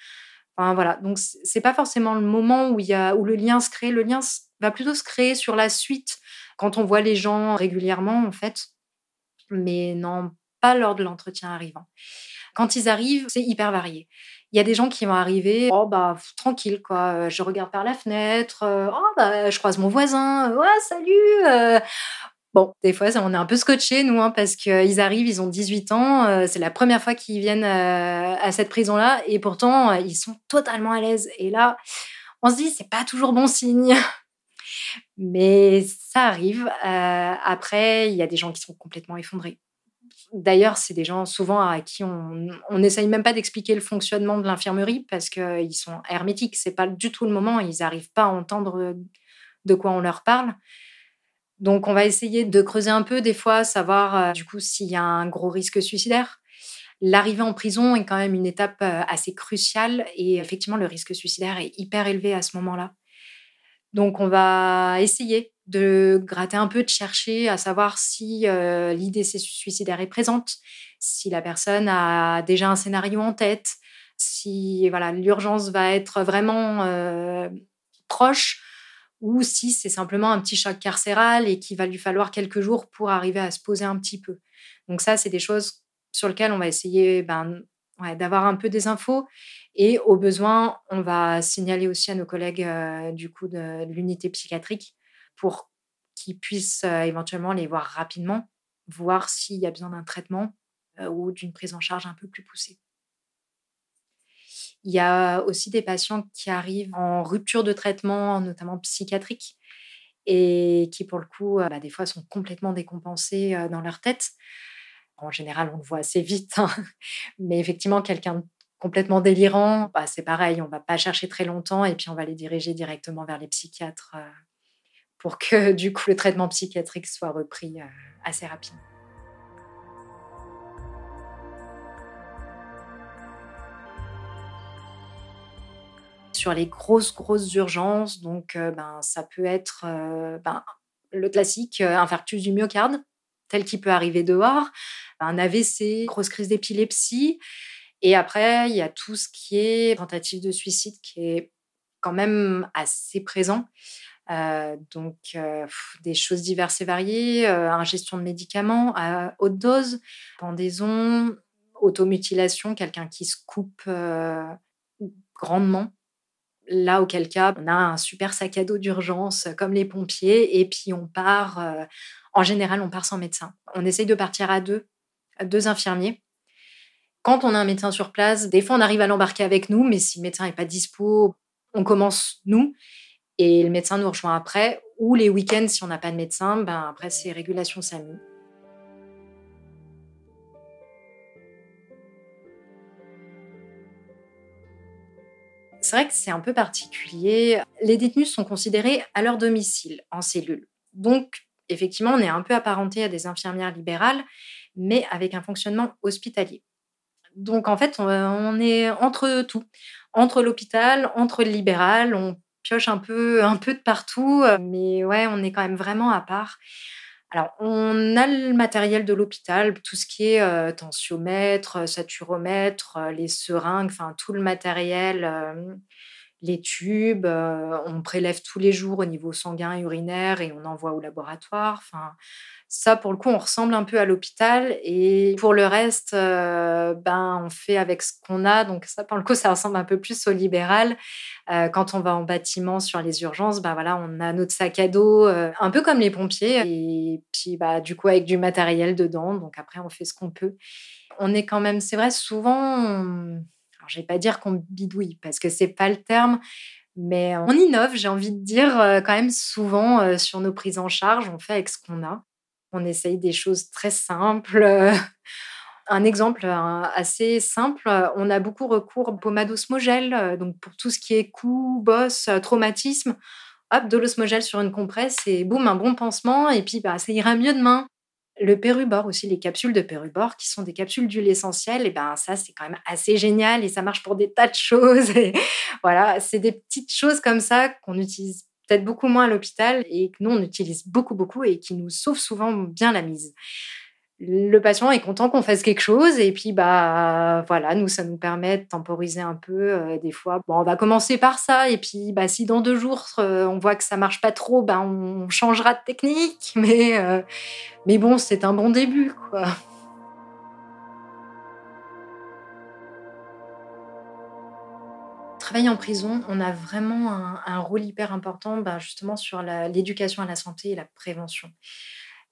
Enfin, voilà, donc c'est pas forcément le moment où, où le lien se crée. Le lien va plutôt se créer sur la suite quand on voit les gens régulièrement en fait, mais non pas lors de l'entretien arrivant. Quand ils arrivent, c'est hyper varié. Il y a des gens qui vont arriver, oh bah tranquille quoi, je regarde par la fenêtre, oh bah je croise mon voisin, ouais salut. Bon, des fois, on est un peu scotché, nous, hein, parce qu'ils arrivent, ils ont 18 ans, c'est la première fois qu'ils viennent à cette prison-là, et pourtant, ils sont totalement à l'aise. Et là, on se dit, c'est pas toujours bon signe. Mais ça arrive. après, il y a des gens qui sont complètement effondrés. D'ailleurs, c'est des gens souvent à qui on n'essaye même pas d'expliquer le fonctionnement de l'infirmerie parce qu'ils sont hermétiques. C'est pas du tout le moment. Ils n'arrivent pas à entendre de quoi on leur parle. Donc, on va essayer de creuser un peu, des fois, savoir euh, du coup s'il y a un gros risque suicidaire. L'arrivée en prison est quand même une étape euh, assez cruciale et effectivement, le risque suicidaire est hyper élevé à ce moment-là. Donc, on va essayer de gratter un peu, de chercher à savoir si euh, l'idée suicidaire est présente, si la personne a déjà un scénario en tête, si voilà l'urgence va être vraiment euh, proche ou si c'est simplement un petit choc carcéral et qu'il va lui falloir quelques jours pour arriver à se poser un petit peu. Donc ça, c'est des choses sur lesquelles on va essayer ben, d'avoir un peu des infos et au besoin, on va signaler aussi à nos collègues euh, du coup de, l'unité psychiatrique pour qu'ils puissent euh, éventuellement les voir rapidement, voir s'il y a besoin d'un traitement euh, ou d'une prise en charge un peu plus poussée. Il y a aussi des patients qui arrivent en rupture de traitement, notamment psychiatrique, et qui, pour le coup, bah, des fois sont complètement décompensés dans leur tête. En général, on le voit assez vite, hein. mais effectivement, quelqu'un complètement délirant, bah, c'est pareil, on va pas chercher très longtemps et puis on va les diriger directement vers les psychiatres euh, pour que du coup le traitement psychiatrique soit repris euh, assez rapidement. Sur les grosses, grosses urgences, donc euh, ben, ça peut être ben, le classique infarctus du myocarde, tel qui peut arriver dehors, un AVC, grosse crise d'épilepsie, et après, il y a tout ce qui est tentative de suicide qui est quand même assez présent. Euh, donc, euh, des choses diverses et variées, euh, ingestion de médicaments à haute dose, pendaison, automutilation, quelqu'un qui se coupe grandement. Là, auquel cas, on a un super sac à dos d'urgence comme les pompiers et puis on part, en général, on part sans médecin. On essaye de partir à deux, deux infirmiers. Quand on a un médecin sur place, des fois on arrive à l'embarquer avec nous, mais si le médecin n'est pas dispo, on commence nous et le médecin nous rejoint après. Ou les week-ends, si on n'a pas de médecin, ben après c'est régulation SAMU. C'est vrai que c'est un peu particulier. Les détenus sont considérés à leur domicile, en cellule. Donc, effectivement, on est un peu apparenté à des infirmières libérales, mais avec un fonctionnement hospitalier. Donc, en fait, on est entre tout, entre l'hôpital, entre le libéral, on pioche un peu, un peu de partout, mais ouais, on est quand même vraiment à part. Alors, on a le matériel de l'hôpital, tout ce qui est euh, tensiomètre, saturomètre, euh, les seringues, enfin tout le matériel, euh, les tubes. on prélève tous les jours au niveau sanguin urinaire et on envoie au laboratoire. Enfin, ça, pour le coup, on ressemble un peu à l'hôpital. Et pour le reste, ben, on fait avec ce qu'on a. Donc ça, pour le coup, ça ressemble un peu plus au libéral. Quand on va en bâtiment sur les urgences, ben voilà, on a notre sac à dos, un peu comme les pompiers. Et puis, bah, du coup, avec du matériel dedans. Donc après, on fait ce qu'on peut. On est quand même, c'est vrai, souvent... je vais pas dire qu'on bidouille parce que c'est pas le terme, mais on innove, j'ai envie de dire, quand même souvent sur nos prises en charge, on fait avec ce qu'on a. On essaye des choses très simples. Un exemple assez simple, on a beaucoup recours aux pommades osmogel, donc pour tout ce qui est coups, bosses, traumatisme. Hop, de l'osmogel sur une compresse et boum, un bon pansement, et puis bah, ça ira mieux demain. Le pérubor aussi, les capsules de pérubor qui sont des capsules d'huile essentielle, et ben ça c'est quand même assez génial et ça marche pour des tas de choses. Et voilà, c'est des petites choses comme ça qu'on utilise peut-être beaucoup moins à l'hôpital et que nous, on utilise beaucoup, beaucoup et qui nous sauve souvent bien la mise. Le patient est content qu'on fasse quelque chose et puis bah voilà nous ça nous permet de temporiser un peu euh, des fois bon on va commencer par ça et puis bah si dans deux jours euh, on voit que ça marche pas trop bah on changera de technique mais euh, mais bon c'est un bon début quoi. travailler en prison, on a vraiment un, rôle hyper important bah, justement sur l'éducation à la santé et la prévention.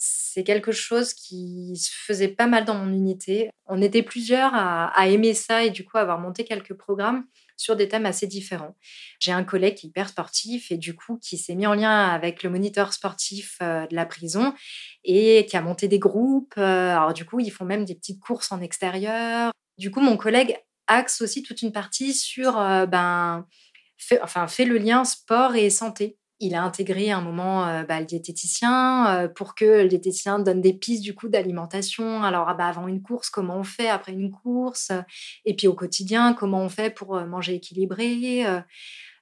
C'est quelque chose qui se faisait pas mal dans mon unité. On était plusieurs à, aimer ça et du coup avoir monté quelques programmes sur des thèmes assez différents. J'ai un collègue qui est hyper sportif et du coup qui s'est mis en lien avec le moniteur sportif euh, de la prison et qui a monté des groupes. Euh, alors du coup, ils font même des petites courses en extérieur. Du coup, mon collègue axe aussi toute une partie sur, euh, ben, enfin, fait le lien sport et santé. Il a intégré un moment euh, bah, le diététicien euh, pour que le diététicien donne des pistes du coup d'alimentation. Alors ah bah, avant une course, comment on fait après une course? Et puis au quotidien, comment on fait pour manger équilibré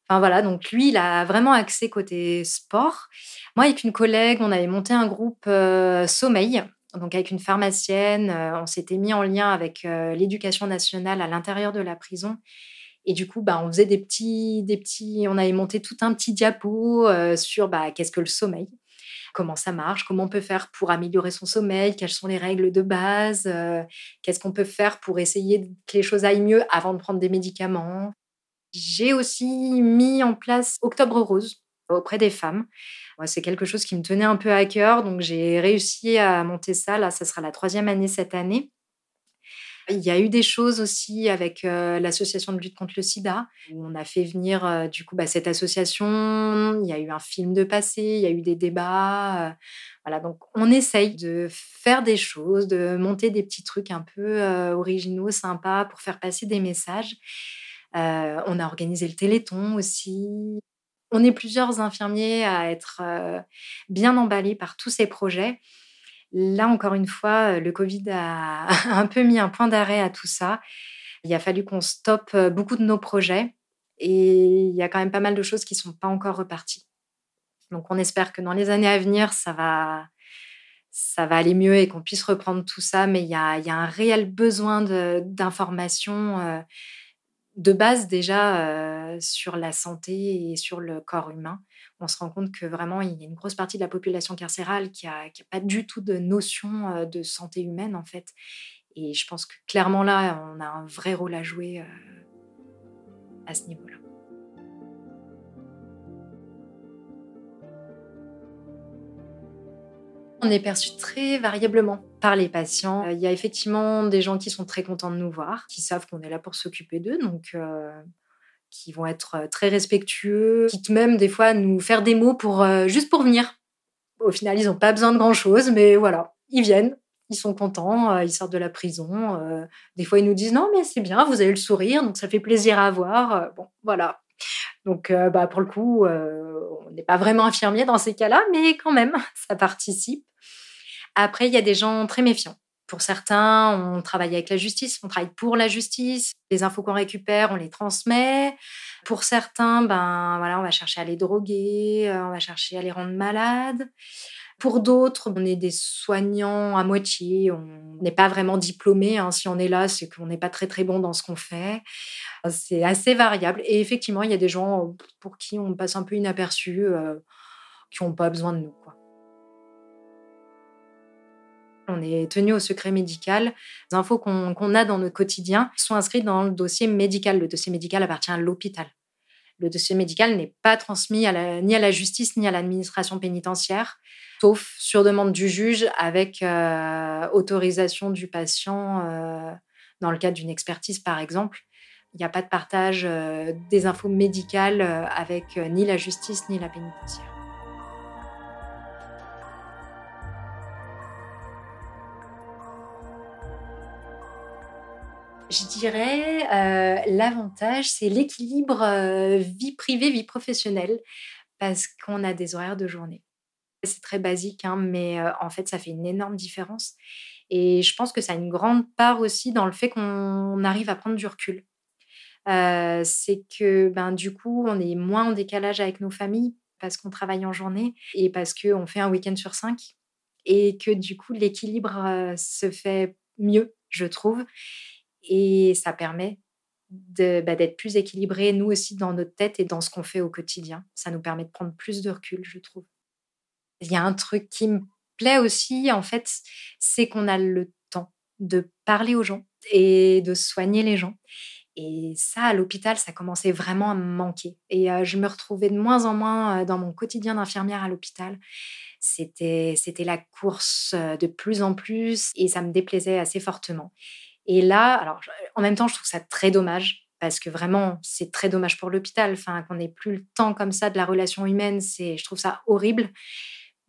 Enfin voilà, donc lui, il a vraiment axé côté sport. Moi, avec une collègue, on avait monté un groupe sommeil donc avec une pharmacienne, euh, on s'était mis en lien avec euh, l'éducation nationale à l'intérieur de la prison. Et du coup, bah, on faisait des petits, des petits, on avait monté tout un petit diapo euh, sur bah, qu'est-ce que le sommeil, comment ça marche, comment on peut faire pour améliorer son sommeil, quelles sont les règles de base, qu'est-ce qu'on peut faire pour essayer que les choses aillent mieux avant de prendre des médicaments. J'ai aussi mis en place Octobre Rose auprès des femmes c'est quelque chose qui me tenait un peu à cœur, donc j'ai réussi à monter ça. Là, ça sera la troisième année cette année. Il y a eu des choses aussi avec euh, l'association de lutte contre le sida, où on a fait venir euh, du coup bah, cette association, il y a eu un film de passé, il y a eu des débats. Euh, voilà, donc on essaye de faire des choses, de monter des petits trucs un peu originaux, sympas pour faire passer des messages. on a organisé le Téléthon aussi. On est plusieurs infirmiers à être bien emballés par tous ces projets. Là, encore une fois, euh, le Covid a un peu mis un point d'arrêt à tout ça. Il a fallu qu'on stoppe euh, beaucoup de nos projets et il y a quand même pas mal de choses qui ne sont pas encore reparties. Donc, on espère que dans les années à venir, ça va, ça va aller mieux et qu'on puisse reprendre tout ça. Mais il y a, un réel besoin d'informations de base déjà euh, sur la santé et sur le corps humain on se rend compte que vraiment, il y a une grosse partie de la population carcérale qui n'a qui a pas du tout de notion de santé humaine, en fait. Et je pense que clairement là, on a un vrai rôle à jouer à ce niveau-là. On est perçu très variablement par les patients. Il y a effectivement des gens qui sont très contents de nous voir, qui savent qu'on est là pour s'occuper d'eux. Donc, qui vont être euh, très respectueux, quitte même des fois nous faire des mots pour juste pour venir. Au final, ils n'ont pas besoin de grand chose, mais voilà, ils viennent, ils sont contents, ils sortent de la prison. des fois, ils nous disent non, mais c'est bien, vous avez le sourire, donc ça fait plaisir à voir. bon, voilà. Donc, bah, pour le coup, on n'est pas vraiment infirmier dans ces cas-là, mais quand même, ça participe. Après, il y a des gens très méfiants. Pour certains, on travaille avec la justice, on travaille pour la justice. Les infos qu'on récupère, on les transmet. Pour certains, ben voilà, on va chercher à les droguer, on va chercher à les rendre malades. Pour d'autres, on est des soignants à moitié. On n'est pas vraiment diplômé. Hein. Si on est là, c'est qu'on n'est pas très très bon dans ce qu'on fait. C'est assez variable. Et effectivement, il y a des gens pour qui on passe un peu inaperçu, euh, qui n'ont pas besoin de nous. On est tenu au secret médical. Les infos qu'on a dans notre quotidien sont inscrites dans le dossier médical. Le dossier médical appartient à l'hôpital. Le dossier médical n'est pas transmis ni à la justice ni à l'administration pénitentiaire, sauf sur demande du juge avec euh, autorisation du patient euh, dans le cadre d'une expertise, par exemple. Il n'y a pas de partage euh, des infos médicales avec ni la justice ni la pénitentiaire. Je dirais, euh, l'avantage, c'est l'équilibre euh, vie privée, vie professionnelle, parce qu'on a des horaires de journée. C'est très basique, hein, mais euh, en fait, ça fait une énorme différence. Et je pense que ça a une grande part aussi dans le fait qu'on arrive à prendre du recul. c'est que ben, du coup, on est moins en décalage avec nos familles parce qu'on travaille en journée et parce qu'on fait un week-end sur cinq. Et que du coup, l'équilibre se fait mieux, je trouve et ça permet bah, d'être plus équilibré, nous aussi, dans notre tête et dans ce qu'on fait au quotidien. Ça nous permet de prendre plus de recul, je trouve. Il y a un truc qui me plaît aussi, en fait, c'est qu'on a le temps de parler aux gens et de soigner les gens. Et ça, à l'hôpital, ça commençait vraiment à me manquer. Et euh, je me retrouvais de moins en moins euh, dans mon quotidien d'infirmière à l'hôpital. C'était, c'était la course euh, de plus en plus et ça me déplaisait assez fortement. Et là, alors en même temps, je trouve ça très dommage parce que vraiment, c'est très dommage pour l'hôpital, qu'on n'ait plus le temps comme ça de la relation humaine, c'est, je trouve ça horrible.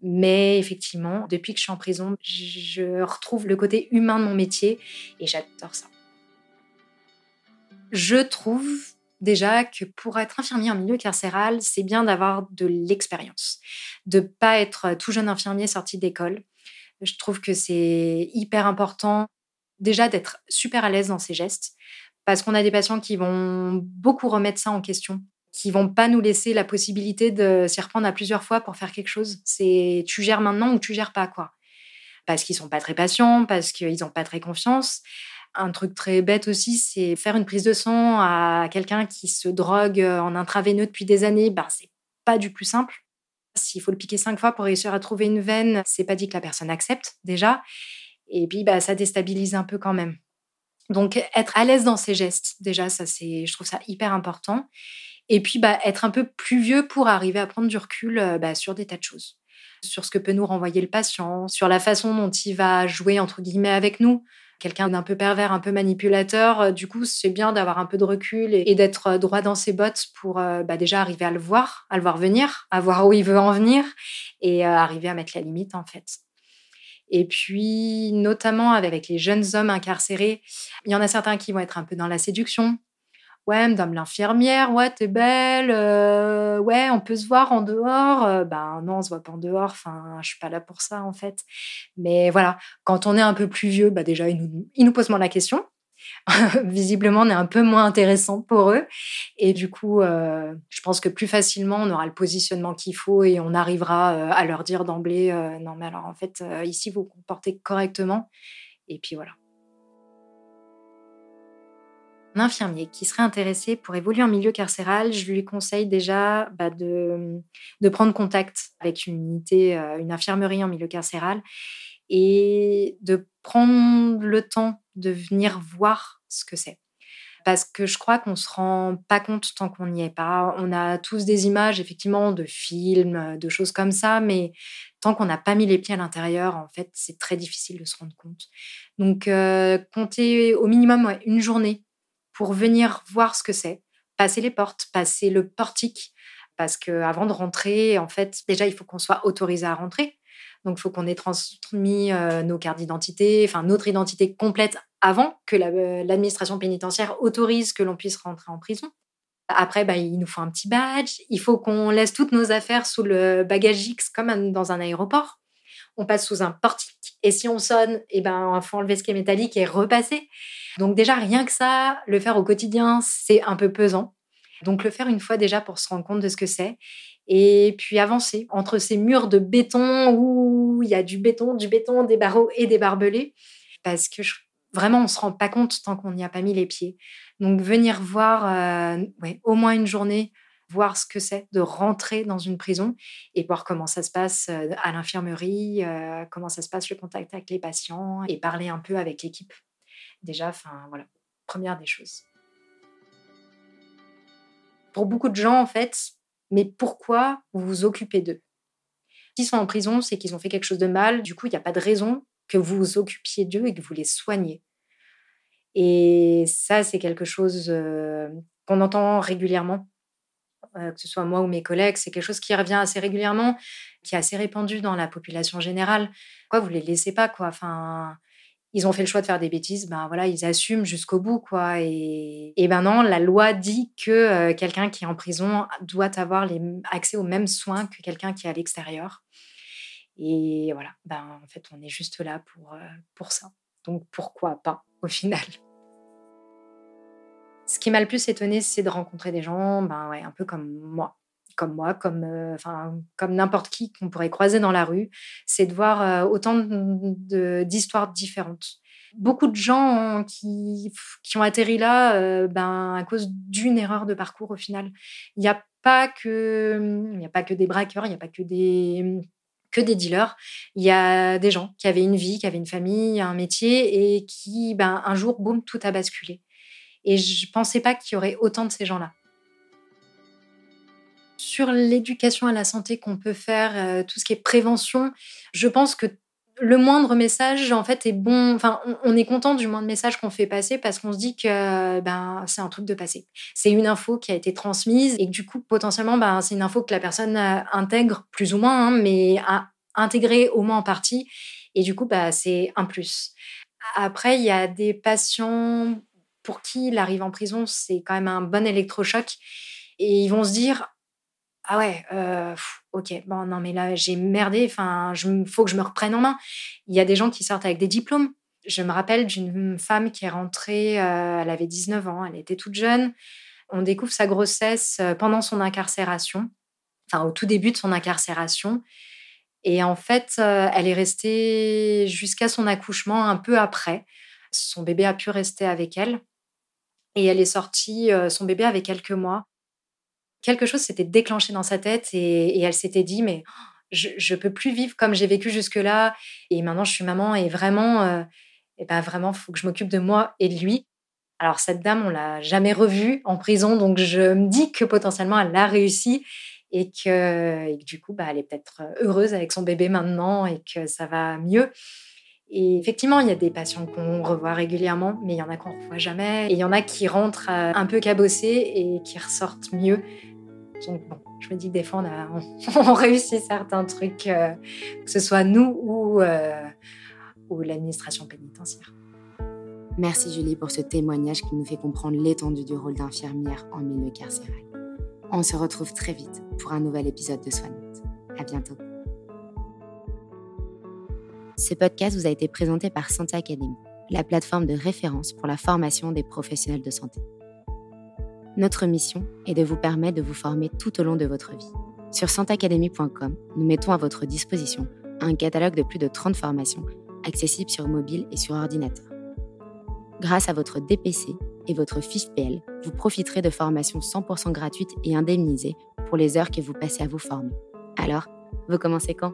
Mais effectivement, depuis que je suis en prison, je retrouve le côté humain de mon métier et j'adore ça. Je trouve déjà que pour être infirmier en milieu carcéral, c'est bien d'avoir de l'expérience, de pas être tout jeune infirmier sorti d'école. Je trouve que c'est hyper important déjà d'être super à l'aise dans ses gestes, parce qu'on a des patients qui vont beaucoup remettre ça en question, qui vont pas nous laisser la possibilité de s'y reprendre à plusieurs fois pour faire quelque chose. C'est tu gères maintenant ou tu gères pas quoi. Parce qu'ils sont pas très patients, parce qu'ils ont pas très confiance. Un truc très bête aussi, c'est faire une prise de sang à quelqu'un qui se drogue en intraveineux depuis des années. Ben, c'est pas du plus simple. S'il faut le piquer cinq fois pour réussir à trouver une veine, c'est pas dit que la personne accepte déjà. Et puis, bah, ça déstabilise un peu quand même. Donc, être à l'aise dans ses gestes, déjà, ça, c'est, je trouve ça hyper important. Et puis, bah, être un peu plus vieux pour arriver à prendre du recul euh, bah, sur des tas de choses. Sur ce que peut nous renvoyer le patient, sur la façon dont il va jouer, entre guillemets, avec nous. Quelqu'un d'un peu pervers, un peu manipulateur, euh, du coup, c'est bien d'avoir un peu de recul et, d'être euh, droit dans ses bottes pour bah, déjà arriver à le voir, à le voir venir, à voir où il veut en venir et arriver à mettre la limite, en fait. Et puis, notamment avec les jeunes hommes incarcérés, il y en a certains qui vont être un peu dans la séduction. Ouais, madame l'infirmière, ouais, t'es belle, euh, ouais, on peut se voir en dehors. Euh, ben non, on se voit pas en dehors, enfin, je suis pas là pour ça en fait. Mais voilà, quand on est un peu plus vieux, bah déjà, ils nous, ils nous posent moins la question. visiblement, on est un peu moins intéressant pour eux. Et du coup, euh, je pense que plus facilement, on aura le positionnement qu'il faut et on arrivera euh, à leur dire d'emblée, euh, non, mais alors en fait, ici, vous vous comportez correctement. Et puis voilà. Un infirmier qui serait intéressé pour évoluer en milieu carcéral, je lui conseille déjà bah, de, de, prendre contact avec une unité, une infirmerie en milieu carcéral et de prendre le temps de venir voir ce que c'est. parce que je crois qu'on se rend pas compte tant qu'on n'y est pas. On a tous des images, effectivement, de films, de choses comme ça, mais tant qu'on n'a pas mis les pieds à l'intérieur, en fait, c'est très difficile de se rendre compte. Donc, euh, compter au minimum une journée pour venir voir ce que c'est, passer les portes, passer le portique, parce qu'avant de rentrer, en fait, déjà, il faut qu'on soit autorisé à rentrer. Donc, il faut qu'on ait transmis euh, nos cartes d'identité, enfin notre identité complète avant que euh, l'administration pénitentiaire autorise que l'on puisse rentrer en prison. Après, bah, il nous faut un petit badge. Il faut qu'on laisse toutes nos affaires sous le bagage X comme dans un aéroport. On passe sous un portique et si on sonne, eh ben, il faut enlever ce qui est métallique et repasser. Donc déjà, rien que ça, le faire au quotidien, c'est un peu pesant. Donc le faire une fois déjà pour se rendre compte de ce que c'est et puis avancer entre ces murs de béton où il y a du béton, du béton, des barreaux et des barbelés, parce que vraiment on se rend pas compte tant qu'on n'y a pas mis les pieds. Donc venir voir euh, au moins une journée, voir ce que c'est de rentrer dans une prison et voir comment ça se passe euh, à l'infirmerie, euh, comment ça se passe le contact avec les patients et parler un peu avec l'équipe. Déjà, enfin voilà, première des choses. Pour beaucoup de gens, en fait, mais pourquoi vous vous occupez d'eux? S'ils sont en prison, c'est qu'ils ont fait quelque chose de mal. Du coup, il n'y a pas de raison que vous vous occupiez d'eux et que vous les soignez. Et ça, c'est quelque chose euh, qu'on entend régulièrement, euh, que ce soit moi ou mes collègues. C'est quelque chose qui revient assez régulièrement, qui est assez répandu dans la population générale. Quoi, vous les laissez pas, quoi? Enfin, ils ont fait le choix de faire des bêtises, ben voilà, ils assument jusqu'au bout, quoi. Et, et ben non, la loi dit que euh, quelqu'un qui est en prison doit avoir les, accès aux mêmes soins que quelqu'un qui est à l'extérieur. Et voilà, ben en fait, on est juste là pour, euh, pour ça. Donc pourquoi pas, au final Ce qui m'a le plus étonné, c'est de rencontrer des gens, ben ouais, un peu comme moi comme moi, comme, euh, enfin, comme n'importe qui qu'on pourrait croiser dans la rue, c'est de voir euh, autant d'histoires différentes. Beaucoup de gens qui, qui ont atterri là euh, ben, à cause d'une erreur de parcours au final. Il n'y a pas que, a pas que des braqueurs, il n'y a pas que des, que des dealers. Il y a des gens qui avaient une vie, qui avaient une famille, un métier et qui, ben, un jour, boum, tout a basculé. Et je pensais pas qu'il y aurait autant de ces gens-là l'éducation à la santé qu'on peut faire, euh, tout ce qui est prévention, je pense que le moindre message, en fait, est bon. Enfin, on, est content du moindre message qu'on fait passer parce qu'on se dit que ben, c'est un truc de passé. C'est une info qui a été transmise et que du coup, potentiellement, ben, c'est une info que la personne euh, intègre plus ou moins, hein, mais a intégré au moins en partie. Et du coup, bah, c'est un plus. Après, il y a des patients pour qui l'arrivée en prison, c'est quand même un bon électrochoc. Et ils vont se dire, ah ouais, euh, ok, bon, non, mais là, j'ai merdé, enfin, il faut que je me reprenne en main. Il y a des gens qui sortent avec des diplômes. Je me rappelle d'une femme qui est rentrée, euh, elle avait 19 ans, elle était toute jeune. On découvre sa grossesse euh, pendant son incarcération, enfin, au tout début de son incarcération. Et en fait, elle est restée jusqu'à son accouchement un peu après. Son bébé a pu rester avec elle. Et elle est sortie, son bébé avait quelques mois quelque chose s'était déclenché dans sa tête et, elle s'était dit mais je, je peux plus vivre comme j'ai vécu jusque-là et maintenant je suis maman et vraiment euh, et ben vraiment faut que je m'occupe de moi et de lui. Alors cette dame on l'a jamais revue en prison donc je me dis que potentiellement elle a réussi et que, du coup bah, elle est peut-être heureuse avec son bébé maintenant et que ça va mieux. Et effectivement, il y a des patients qu'on revoit régulièrement, mais il y en a qu'on ne revoit jamais. Et il y en a qui rentrent euh, un peu cabossés et qui ressortent mieux. Donc bon, je me dis des fois, on, réussit certains trucs, euh, que ce soit nous ou, euh, ou l'administration pénitentiaire. Merci Julie pour ce témoignage qui nous fait comprendre l'étendue du rôle d'infirmière en milieu carcéral. On se retrouve très vite pour un nouvel épisode de Soignante. À bientôt. Ce podcast vous a été présenté par Santé Academy, la plateforme de référence pour la formation des professionnels de santé. Notre mission est de vous permettre de vous former tout au long de votre vie. Sur santeacademy.com, nous mettons à votre disposition un catalogue de plus de 30 formations accessibles sur mobile et sur ordinateur. Grâce à votre DPC et votre FIFPL, vous profiterez de formations 100% gratuites et indemnisées pour les heures que vous passez à vous former. Alors, vous commencez quand?